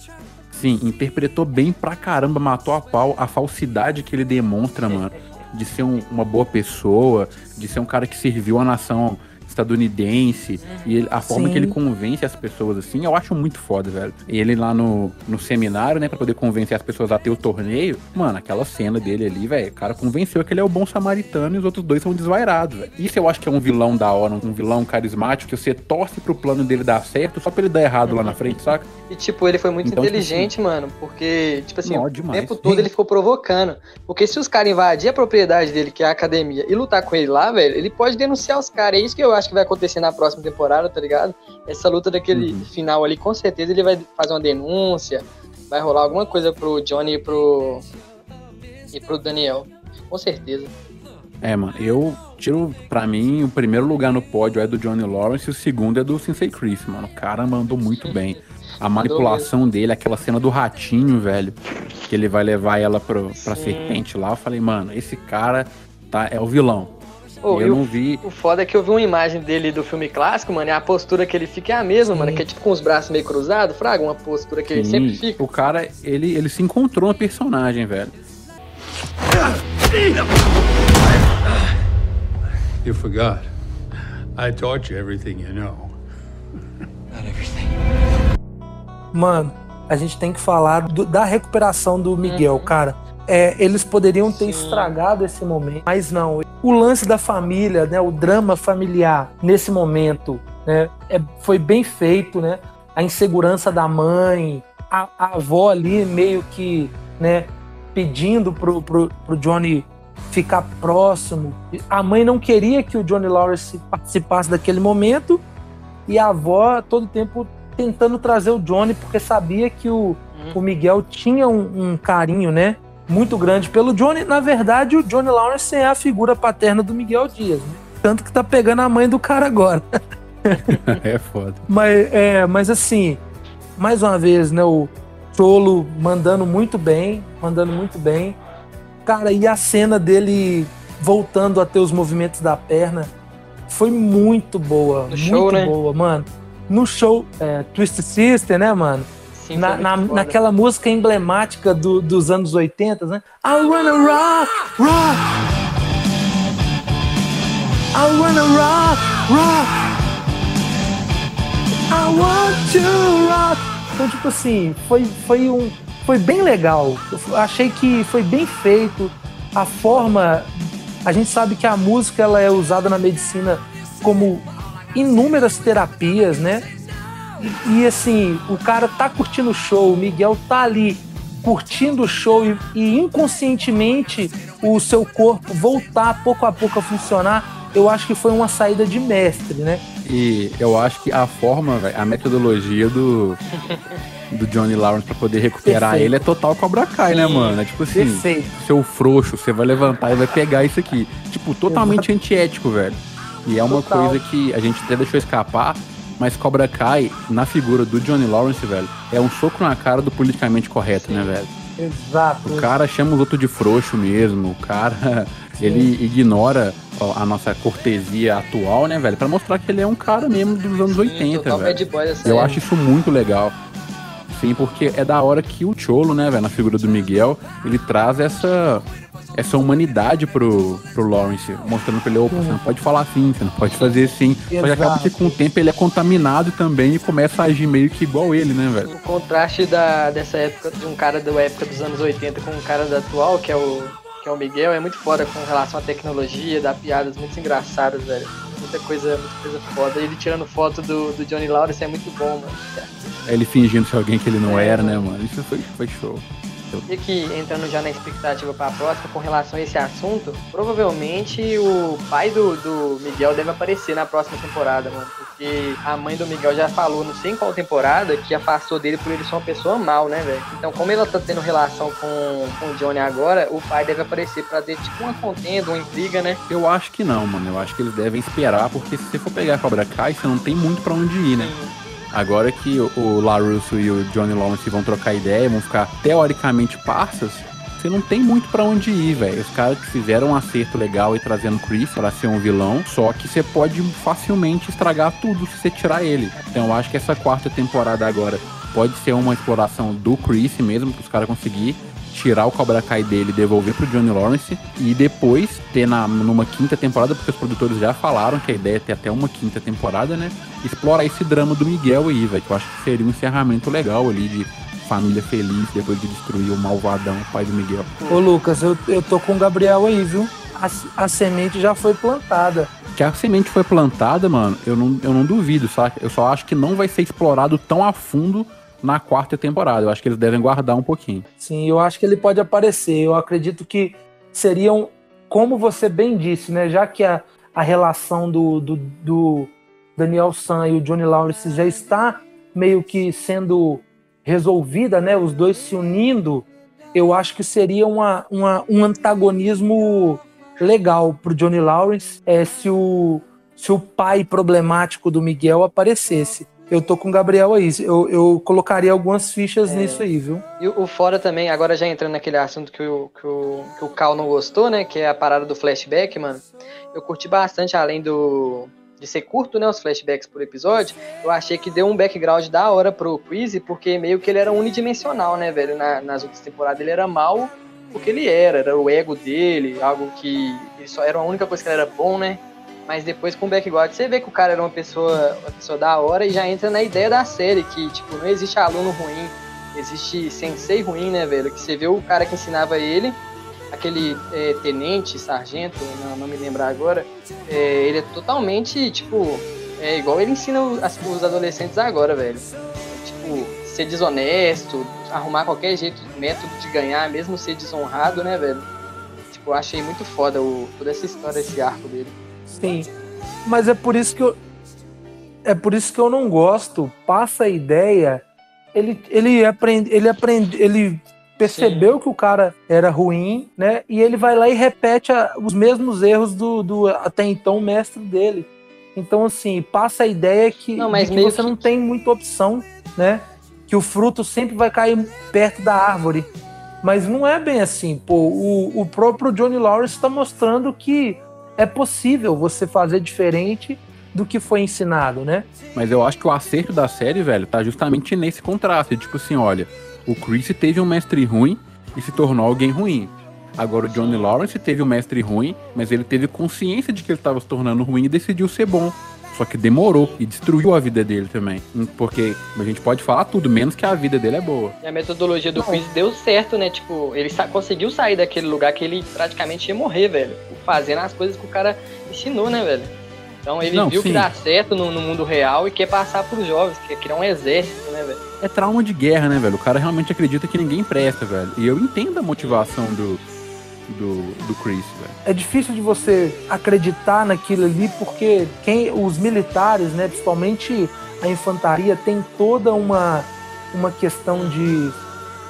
Sim, interpretou bem pra caramba, matou a pau a falsidade que ele demonstra, mano. De ser um, uma boa pessoa, de ser um cara que serviu a nação estadunidense e ele, a forma Sim. que ele convence as pessoas assim, eu acho muito foda, velho. E ele lá no, no seminário, né, para poder convencer as pessoas a ter o torneio, mano, aquela cena dele ali, velho, o cara convenceu que ele é o bom samaritano e os outros dois são desvairados, velho. Isso eu acho que é um vilão da hora, um vilão carismático que você torce pro plano dele dar certo só pra ele dar errado lá na frente, saca? E tipo, ele foi muito então, tipo inteligente, tipo assim, mano, porque, tipo assim, o tempo todo ele ficou provocando. Porque se os caras invadirem a propriedade dele, que é a academia, e lutar com ele lá, velho, ele pode denunciar os caras. É isso que eu acho que vai acontecer na próxima temporada, tá ligado? Essa luta daquele uhum. final ali, com certeza ele vai fazer uma denúncia, vai rolar alguma coisa pro Johnny e pro. e pro Daniel. Com certeza. É, mano, eu tiro, pra mim, o primeiro lugar no pódio é do Johnny Lawrence e o segundo é do Sensei Chris, mano. O cara mandou muito bem. A manipulação dele, aquela cena do ratinho, velho, que ele vai levar ela pro, pra Sim. serpente lá. Eu falei, mano, esse cara tá, é o vilão. Oh, eu não vi. O foda é que eu vi uma imagem dele do filme clássico, mano, e a postura que ele fica é a mesma, Sim. mano, que é tipo com os braços meio cruzados, fraga, uma postura que Sim. ele sempre fica. O cara, ele, ele se encontrou no personagem, velho. You forgot. I taught you everything you know. Not everything. Mano, a gente tem que falar do, da recuperação do Miguel, uhum. cara é, eles poderiam ter Sim. estragado esse momento, mas não. O lance da família, né, o drama familiar nesse momento, né, é, foi bem feito, né? A insegurança da mãe, a, a avó ali meio que, né, pedindo pro, pro, pro Johnny ficar próximo. A mãe não queria que o Johnny Lawrence participasse daquele momento e a avó todo tempo tentando trazer o Johnny porque sabia que o, hum. o Miguel tinha um, um carinho, né? Muito grande pelo Johnny. Na verdade, o Johnny Lawrence é a figura paterna do Miguel Dias, né? Tanto que tá pegando a mãe do cara agora. é foda. Mas, é, mas assim, mais uma vez, né? O Cholo mandando muito bem, mandando muito bem. Cara, e a cena dele voltando a ter os movimentos da perna foi muito boa. No muito show, né? boa, mano. No show, é, Twist Sister, né, mano? Sim, na, na naquela música emblemática do, dos anos 80, né? I wanna rock, rock. I wanna rock, rock. I want to rock. Então, tipo assim, foi, foi um. Foi bem legal. Eu achei que foi bem feito. A forma. A gente sabe que a música ela é usada na medicina como inúmeras terapias, né? E, e, assim, o cara tá curtindo o show, o Miguel tá ali curtindo o show e, e inconscientemente o seu corpo voltar pouco a pouco a funcionar, eu acho que foi uma saída de mestre, né? E eu acho que a forma, a metodologia do, do Johnny Lawrence pra poder recuperar Perfeito. ele é total Cobra Kai, né, mano? É tipo assim, Perfeito. seu frouxo, você vai levantar e vai pegar isso aqui. Tipo, totalmente Exato. antiético, velho. E é uma total. coisa que a gente até deixou escapar, mas Cobra Kai, na figura do Johnny Lawrence, velho, é um soco na cara do politicamente correto, né, velho? Exato. O cara chama os outros de frouxo mesmo, o cara, Sim. ele ignora a nossa cortesia atual, né, velho? Pra mostrar que ele é um cara mesmo dos anos Sim, 80, velho. Boy, Eu acho isso muito legal. Sim, porque é da hora que o Cholo, né, velho, na figura do Miguel, ele traz essa essa humanidade pro, pro Lawrence, mostrando pra ele, opa, você não pode falar assim, você não pode fazer assim. Exato. Mas acaba que com o tempo ele é contaminado também e começa a agir meio que igual ele, né, velho? O contraste da, dessa época, de um cara da época dos anos 80 com um cara da atual, que é o que é o Miguel, é muito foda com relação à tecnologia, dá piadas muito engraçadas, velho. Muita coisa, muita coisa foda. Ele tirando foto do, do Johnny Lawrence é muito bom, mano. É ele fingindo ser alguém que ele não é, era, né, mano? Isso foi, foi show. E que, entrando já na expectativa para a próxima, com relação a esse assunto, provavelmente o pai do, do Miguel deve aparecer na próxima temporada, mano. Porque a mãe do Miguel já falou, não sei em qual temporada, que afastou dele por ele ser uma pessoa mal, né, velho? Então, como ela tá tendo relação com, com o Johnny agora, o pai deve aparecer para ter tipo uma contenda, uma intriga, né? Eu acho que não, mano. Eu acho que eles devem esperar, porque se você for pegar a Cobra Kai, você não tem muito para onde ir, né? Sim. Agora que o LaRusso e o Johnny Lawrence vão trocar ideia, vão ficar teoricamente parças, você não tem muito para onde ir, velho. Os caras fizeram um acerto legal e trazendo Chris para ser um vilão, só que você pode facilmente estragar tudo se você tirar ele. Então eu acho que essa quarta temporada agora pode ser uma exploração do Chris mesmo, para os caras conseguir tirar o Cobra Kai dele e devolver pro Johnny Lawrence e depois ter na, numa quinta temporada, porque os produtores já falaram que a ideia é ter até uma quinta temporada, né? Explorar esse drama do Miguel aí, velho, que eu acho que seria um encerramento legal ali de família feliz depois de destruir o malvadão, o pai do Miguel. Ô Lucas, eu, eu tô com o Gabriel aí, viu? A, a semente já foi plantada. Que a semente foi plantada, mano, eu não, eu não duvido, sabe? Eu só acho que não vai ser explorado tão a fundo na quarta temporada. Eu acho que eles devem guardar um pouquinho. Sim, eu acho que ele pode aparecer. Eu acredito que seriam, como você bem disse, né? Já que a, a relação do, do, do Daniel San e o Johnny Lawrence já está meio que sendo resolvida, né? Os dois se unindo, eu acho que seria uma, uma um antagonismo legal para o Johnny Lawrence é, se, o, se o pai problemático do Miguel aparecesse eu tô com o Gabriel aí. Eu, eu colocaria algumas fichas é. nisso aí, viu? E o fora também, agora já entrando naquele assunto que o, que o, que o Cal não gostou, né? Que é a parada do flashback, mano. Eu curti bastante, além do. De ser curto, né? Os flashbacks por episódio. Eu achei que deu um background da hora pro Quiz, porque meio que ele era unidimensional, né, velho? Na, nas outras temporadas ele era mal porque ele era, era o ego dele, algo que ele só era a única coisa que ele era bom, né? Mas depois com o background você vê que o cara era uma pessoa, uma pessoa da hora e já entra na ideia da série, que tipo, não existe aluno ruim, existe sensei ruim, né, velho? Que você vê o cara que ensinava ele, aquele é, tenente, sargento, não, não me lembro agora, é, ele é totalmente, tipo, é igual ele ensina os, os adolescentes agora, velho. Tipo, ser desonesto, arrumar qualquer jeito, método de ganhar, mesmo ser desonrado, né, velho? Tipo, eu achei muito foda o, toda essa história, esse arco dele. Sim. Mas é por isso que eu. É por isso que eu não gosto. Passa a ideia. Ele, ele aprende. Ele aprende. Ele percebeu Sim. que o cara era ruim, né? E ele vai lá e repete a, os mesmos erros do, do até então mestre dele. Então, assim, passa a ideia que, não, que você que... não tem muita opção, né? Que o fruto sempre vai cair perto da árvore. Mas não é bem assim, pô. O, o próprio Johnny Lawrence está mostrando que é possível você fazer diferente do que foi ensinado, né? Mas eu acho que o acerto da série, velho, tá justamente nesse contraste. Tipo assim, olha, o Chris teve um mestre ruim e se tornou alguém ruim. Agora o Johnny Lawrence teve um mestre ruim, mas ele teve consciência de que ele estava se tornando ruim e decidiu ser bom. Só que demorou e destruiu a vida dele também. Porque a gente pode falar tudo, menos que a vida dele é boa. E a metodologia do Chris deu certo, né? Tipo, ele conseguiu sair daquele lugar que ele praticamente ia morrer, velho. Fazendo as coisas que o cara ensinou, né, velho? Então ele Não, viu sim. que dá certo no, no mundo real e quer passar pros jovens, quer criar um exército, né, velho? É trauma de guerra, né, velho? O cara realmente acredita que ninguém presta, velho. E eu entendo a motivação do, do, do Chris. É difícil de você acreditar naquilo ali, porque quem os militares, né, principalmente a infantaria, tem toda uma, uma questão de,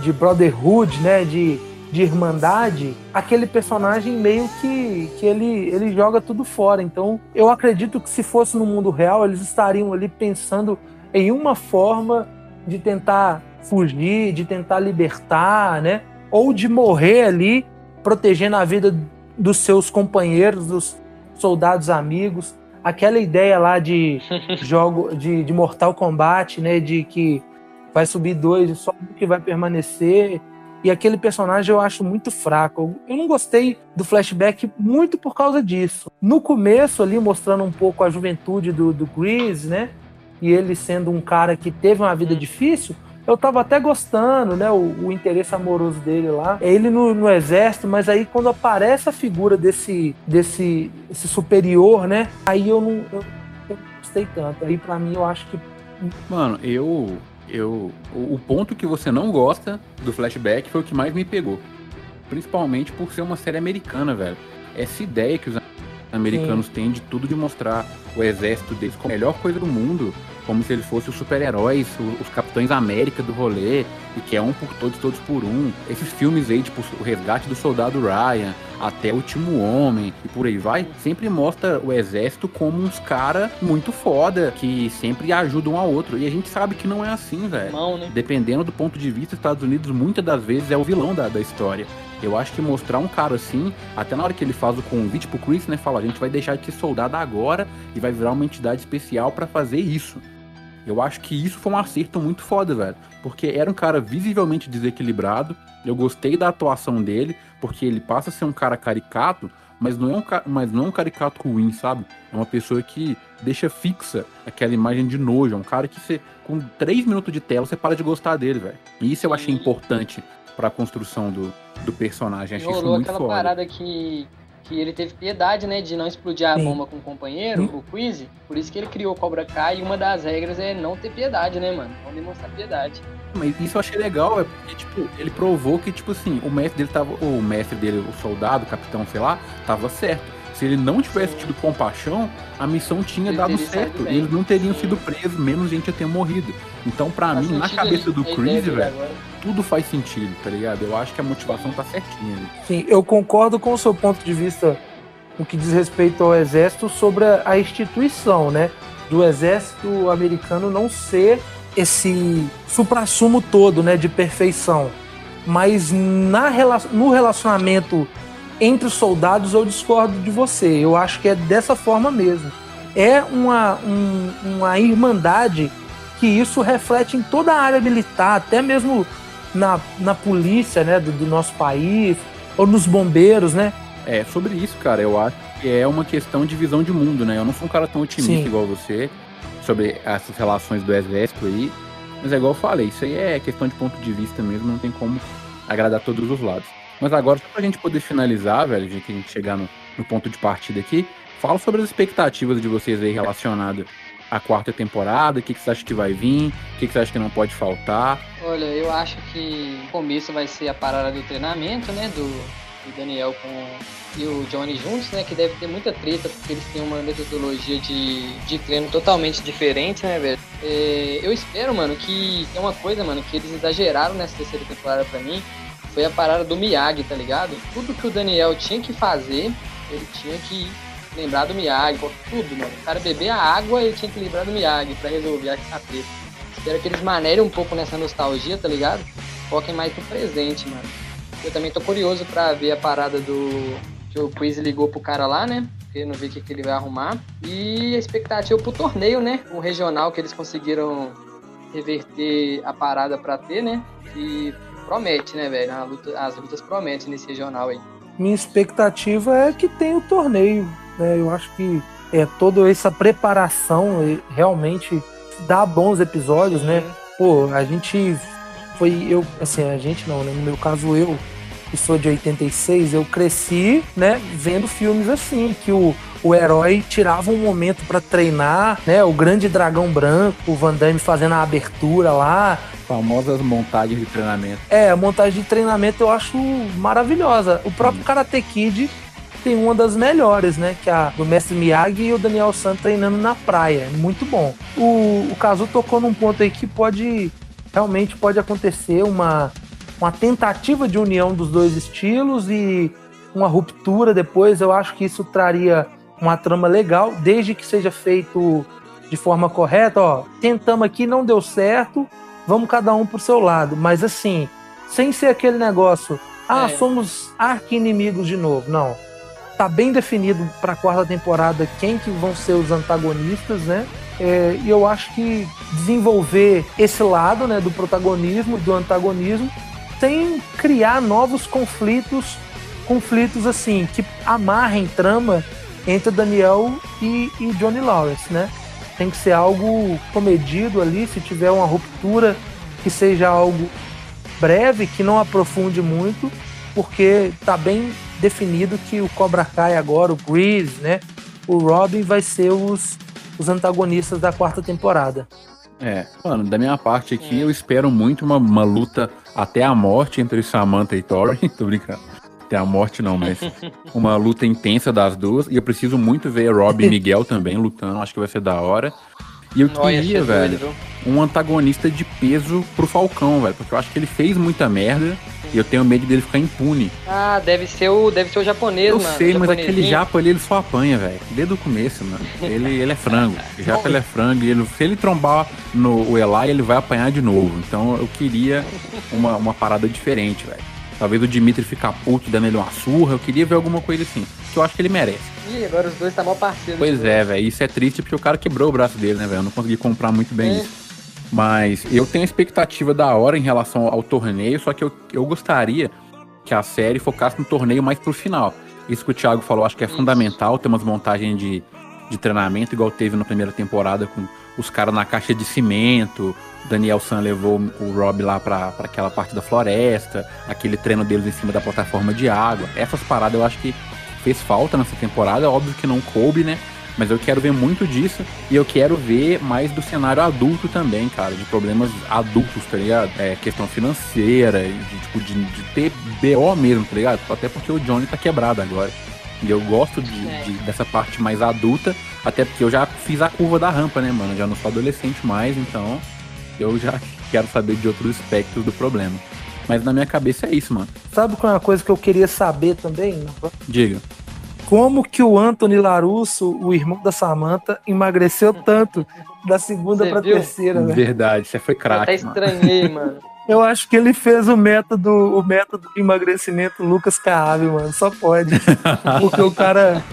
de brotherhood, né, de, de irmandade. Aquele personagem meio que, que ele, ele joga tudo fora. Então, eu acredito que se fosse no mundo real, eles estariam ali pensando em uma forma de tentar fugir, de tentar libertar, né, ou de morrer ali protegendo a vida dos seus companheiros, dos soldados amigos. Aquela ideia lá de jogo de, de Mortal Kombat, né? De que vai subir dois e só um que vai permanecer. E aquele personagem eu acho muito fraco. Eu não gostei do flashback muito por causa disso. No começo, ali, mostrando um pouco a juventude do, do Grease, né? E ele sendo um cara que teve uma vida difícil, eu tava até gostando, né? O, o interesse amoroso dele lá. É ele no, no exército, mas aí quando aparece a figura desse, desse esse superior, né? Aí eu não, eu, eu não gostei tanto. Aí pra mim eu acho que Mano, eu. eu o, o ponto que você não gosta do flashback foi o que mais me pegou. Principalmente por ser uma série americana, velho. Essa ideia que os americanos têm de tudo de mostrar o exército deles como a melhor coisa do mundo, como se eles fossem os super-heróis, o- os Capitães América do rolê, e que é um por todos, todos por um. Esses filmes aí, tipo o Resgate do Soldado Ryan, até o Último Homem, e por aí vai, sempre mostra o exército como uns cara muito foda, que sempre ajudam um ao outro. E a gente sabe que não é assim, velho. Né? Dependendo do ponto de vista, Estados Unidos muitas das vezes é o vilão da, da história. Eu acho que mostrar um cara assim, até na hora que ele faz o convite pro Chris, né, fala, a gente vai deixar de ser soldado agora e vai virar uma entidade especial pra fazer isso. Eu acho que isso foi um acerto muito foda, velho. Porque era um cara visivelmente desequilibrado. Eu gostei da atuação dele, porque ele passa a ser um cara caricato, mas não é um, mas não é um caricato ruim, sabe? É uma pessoa que deixa fixa aquela imagem de nojo. É um cara que você, com três minutos de tela, você para de gostar dele, velho. E isso eu achei importante pra construção do, do personagem. Achei isso muito aquela foda. parada que, que ele teve piedade, né, de não explodir a Sim. bomba com o companheiro, Hum. o Quiz. Por isso que ele criou o Cobra Kai e uma das regras é não ter piedade, né, mano? Não demonstrar piedade. Mas isso eu achei legal, é porque, tipo, ele provou que, tipo assim, o mestre dele tava. O mestre dele, o soldado, o capitão, sei lá, tava certo. Se ele não tivesse tido compaixão, a missão tinha Ele dado certo. bem. E eles não teriam Sim. sido presos, menos gente ia ter morrido. Então, pra Faz mim, na cabeça do Chris, velho, tudo faz sentido, tá ligado? Eu acho que a motivação tá certinha ali. Sim, eu concordo com o seu ponto de vista no que diz respeito ao exército sobre a instituição, né? Do exército americano não ser esse suprassumo todo, né, de perfeição. Mas na, rela- no relacionamento entre os soldados eu discordo de você. Eu acho que é dessa forma mesmo. É uma, um- uma irmandade que isso reflete em toda a área militar, até mesmo na, na polícia né, do, do nosso país, ou nos bombeiros, né? É, sobre isso, cara, eu acho que é uma questão de visão de mundo, né? Eu não sou um cara tão otimista Sim. igual você sobre essas relações do exército aí. Mas é igual eu falei, isso aí é questão de ponto de vista mesmo, não tem como agradar todos os lados. Mas agora, só pra gente poder finalizar, velho, já que a gente chegar no, no ponto de partida aqui, fala sobre as expectativas de vocês aí relacionadas à quarta temporada, o que, que você acha que vai vir, o que, que você acha que não pode faltar. Olha, eu acho que o começo vai ser a parada do treinamento, né? Do, do Daniel com e o Johnny juntos, né? Que deve ter muita treta, porque eles têm uma metodologia de, de treino totalmente diferente, né, velho? É, eu espero, mano, que tem uma coisa, mano, que eles exageraram nessa terceira temporada pra mim. Foi a parada do Miyagi, tá ligado? Tudo que o Daniel tinha que fazer, ele tinha que lembrar do Miyagi, tudo, mano. O cara beber a água, ele tinha que lembrar do Miyagi pra resolver a, a treta. Espero que eles manerem um pouco nessa nostalgia, tá ligado? Foquem mais no presente, mano. Eu também tô curioso pra ver a parada do. Que o Quiz ligou pro cara lá, né? Querendo ver o que, que ele vai arrumar. E a expectativa pro torneio, né? O regional que eles conseguiram reverter a parada pra ter, né? E promete, né, velho? Luta- as lutas prometem nesse regional aí. Minha expectativa é que tenha o torneio. Né? Eu acho que é toda essa preparação e realmente dá bons episódios, né? Pô, a gente foi eu, assim, a gente não, né? No meu caso eu que sou de 86, eu cresci, né, vendo filmes assim, que o, o herói tirava um momento para treinar, né, o grande dragão branco, o Van Damme fazendo a abertura lá, Famosas montagens de treinamento. é, a montagem de treinamento eu acho maravilhosa. O próprio Karate Kid tem uma das melhores, né? Que é a do Mestre Miyagi e o Daniel San treinando na praia. É Muito bom. O, o Kazu tocou num ponto aí que pode realmente pode acontecer uma, uma tentativa de união dos dois estilos e uma ruptura depois. Eu acho que isso traria uma trama legal, desde que seja feito de forma correta. Ó, tentamos aqui, não deu certo, vamos cada um pro seu lado. Mas assim, sem ser aquele negócio, ah, É. somos arqui-inimigos de novo. Não. Tá bem definido para a quarta temporada quem que vão ser os antagonistas, né? É, e eu acho que desenvolver esse lado, né, do protagonismo do antagonismo, sem criar novos conflitos, conflitos assim que amarrem trama entre Daniel e, e Johnny Lawrence, né? Tem que ser algo comedido ali, se tiver uma ruptura, que seja algo breve, que não aprofunde muito, porque tá bem definido que o Cobra Kai agora, o Breeze, né? O Robin vai ser os, os antagonistas da quarta temporada. É, mano, da minha parte aqui, eu espero muito uma, uma luta até a morte entre Samantha e Tori. Tô brincando. Até a morte não, mas uma luta intensa das duas. E eu preciso muito ver Rob e Miguel também lutando, acho que vai ser da hora. E eu queria, velho, doido, um antagonista de peso pro Falcão, velho. Porque eu acho que ele fez muita merda e eu tenho medo dele ficar impune. Ah, deve ser o, deve ser o japonês, Eu mano. sei, o mas aquele japa ali, ele só apanha, velho. Desde o começo, mano. Ele, ele é frango. O japa, ele é frango. E ele, se ele trombar no o Eli, ele vai apanhar de novo. Então eu queria uma, uma parada diferente, velho. Talvez o Dimitri ficar puto dando ele uma surra. Eu queria ver alguma coisa assim. Que eu acho que ele merece. Ih, agora os dois tá mó parceiro. Pois é, velho. Isso é triste porque o cara quebrou o braço dele, né, velho? Eu não consegui comprar muito bem É. isso. Mas eu tenho expectativa da hora em relação ao torneio, só que eu, eu gostaria que a série focasse no torneio mais pro final. Isso que o Thiago falou, acho que é fundamental, ter umas montagens de, de treinamento, igual teve na primeira temporada com os caras na caixa de cimento. Daniel San levou o Rob lá pra aquela parte da floresta, aquele treino deles em cima da plataforma de água. Essas paradas eu acho que fez falta nessa temporada, óbvio que não coube, né? Mas eu quero ver muito disso e eu quero ver mais do cenário adulto também, cara, de problemas adultos, tá ligado? É, questão financeira, de, tipo, de, de ter BO mesmo, tá ligado? Até porque o Johnny tá quebrado agora. E eu gosto de, É. de- dessa parte mais adulta, até porque eu já fiz a curva da rampa, né, mano? Já não sou adolescente mais, então eu já quero saber de outros aspectos do problema. Mas na minha cabeça é isso, mano. Sabe qual é uma coisa que eu queria saber também? Diga. Como que o Anthony Larusso, o irmão da Samantha, emagreceu tanto da segunda viu? terceira, velho? Verdade, você foi até craque, mano. estranhei, mano. Eu acho que ele fez o método, o método de emagrecimento Lucas Carrave, mano. Só pode. Porque o cara,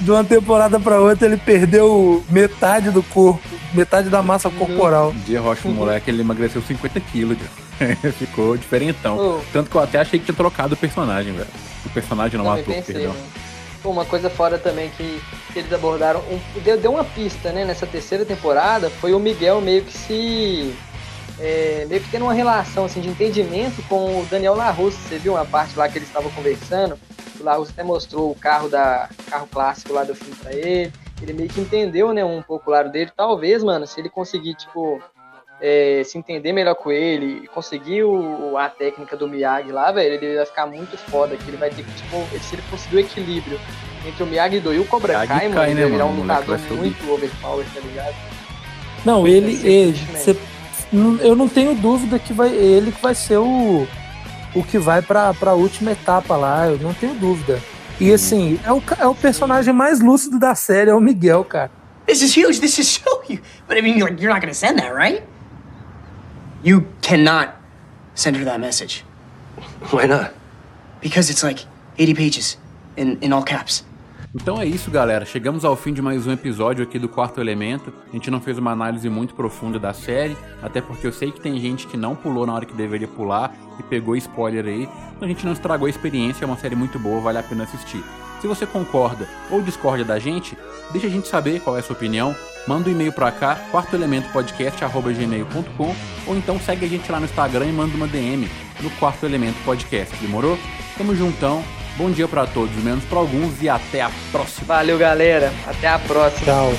de uma temporada pra outra, ele perdeu metade do corpo, metade da massa corporal. Dia Rocha, o moleque, ele emagreceu 50 quilos. Ficou diferentão. Tanto que eu até achei que tinha trocado o personagem, velho. O personagem não, também ator, pensei, perdão. mano. Uma coisa fora também que, eles abordaram, um- deu, deu uma pista, né, nessa terceira temporada, foi o Miguel meio que se... é, meio que tendo uma relação, assim, de entendimento com o Daniel LaRusso. Você viu uma parte lá que eles estavam conversando? O LaRusso até mostrou o carro da carro clássico lá do filme pra ele. Ele meio que entendeu, né, um pouco o lado dele. Talvez, mano, se ele conseguir, tipo, é, se entender melhor com ele e conseguir o- a técnica do Miyagi lá, velho, ele vai ficar muito foda. Que ele vai ter que, tipo, se ele conseguir o equilíbrio entre o Miyagi-Do e o Cobra Miyagi Kai, mano, ele né, vai virar um mano? Moleque lutador muito overpower, tá ligado? Não, ele, ele cê- eu não tenho dúvida que vai ele que vai ser o o que vai pra, pra última etapa lá, eu não tenho dúvida. E assim, é o, é o personagem mais lúcido da série, é o Miguel, cara. This is huge. This is so huge. But I mean, you're, you're not going to send that, right? You cannot send her that message Why not? because it's like 80 pages in, in all caps. Então é isso, galera. Chegamos ao fim de mais um episódio aqui do Quarto Elemento. A gente não fez uma análise muito profunda da série, até porque eu sei que tem gente que não pulou na hora que deveria pular e pegou spoiler aí. Então a gente não estragou a experiência, é uma série muito boa, vale a pena assistir. Se você concorda ou discorda da gente, deixa a gente saber qual é a sua opinião. Manda um e-mail pra cá, quartoelementopodcast.gmail.com ou então segue a gente lá no Instagram e manda uma DM no Quarto Elemento Podcast. Demorou? Tamo juntão. Bom dia pra todos, menos pra alguns, e até a próxima. Valeu, galera. Até a próxima. Tchau.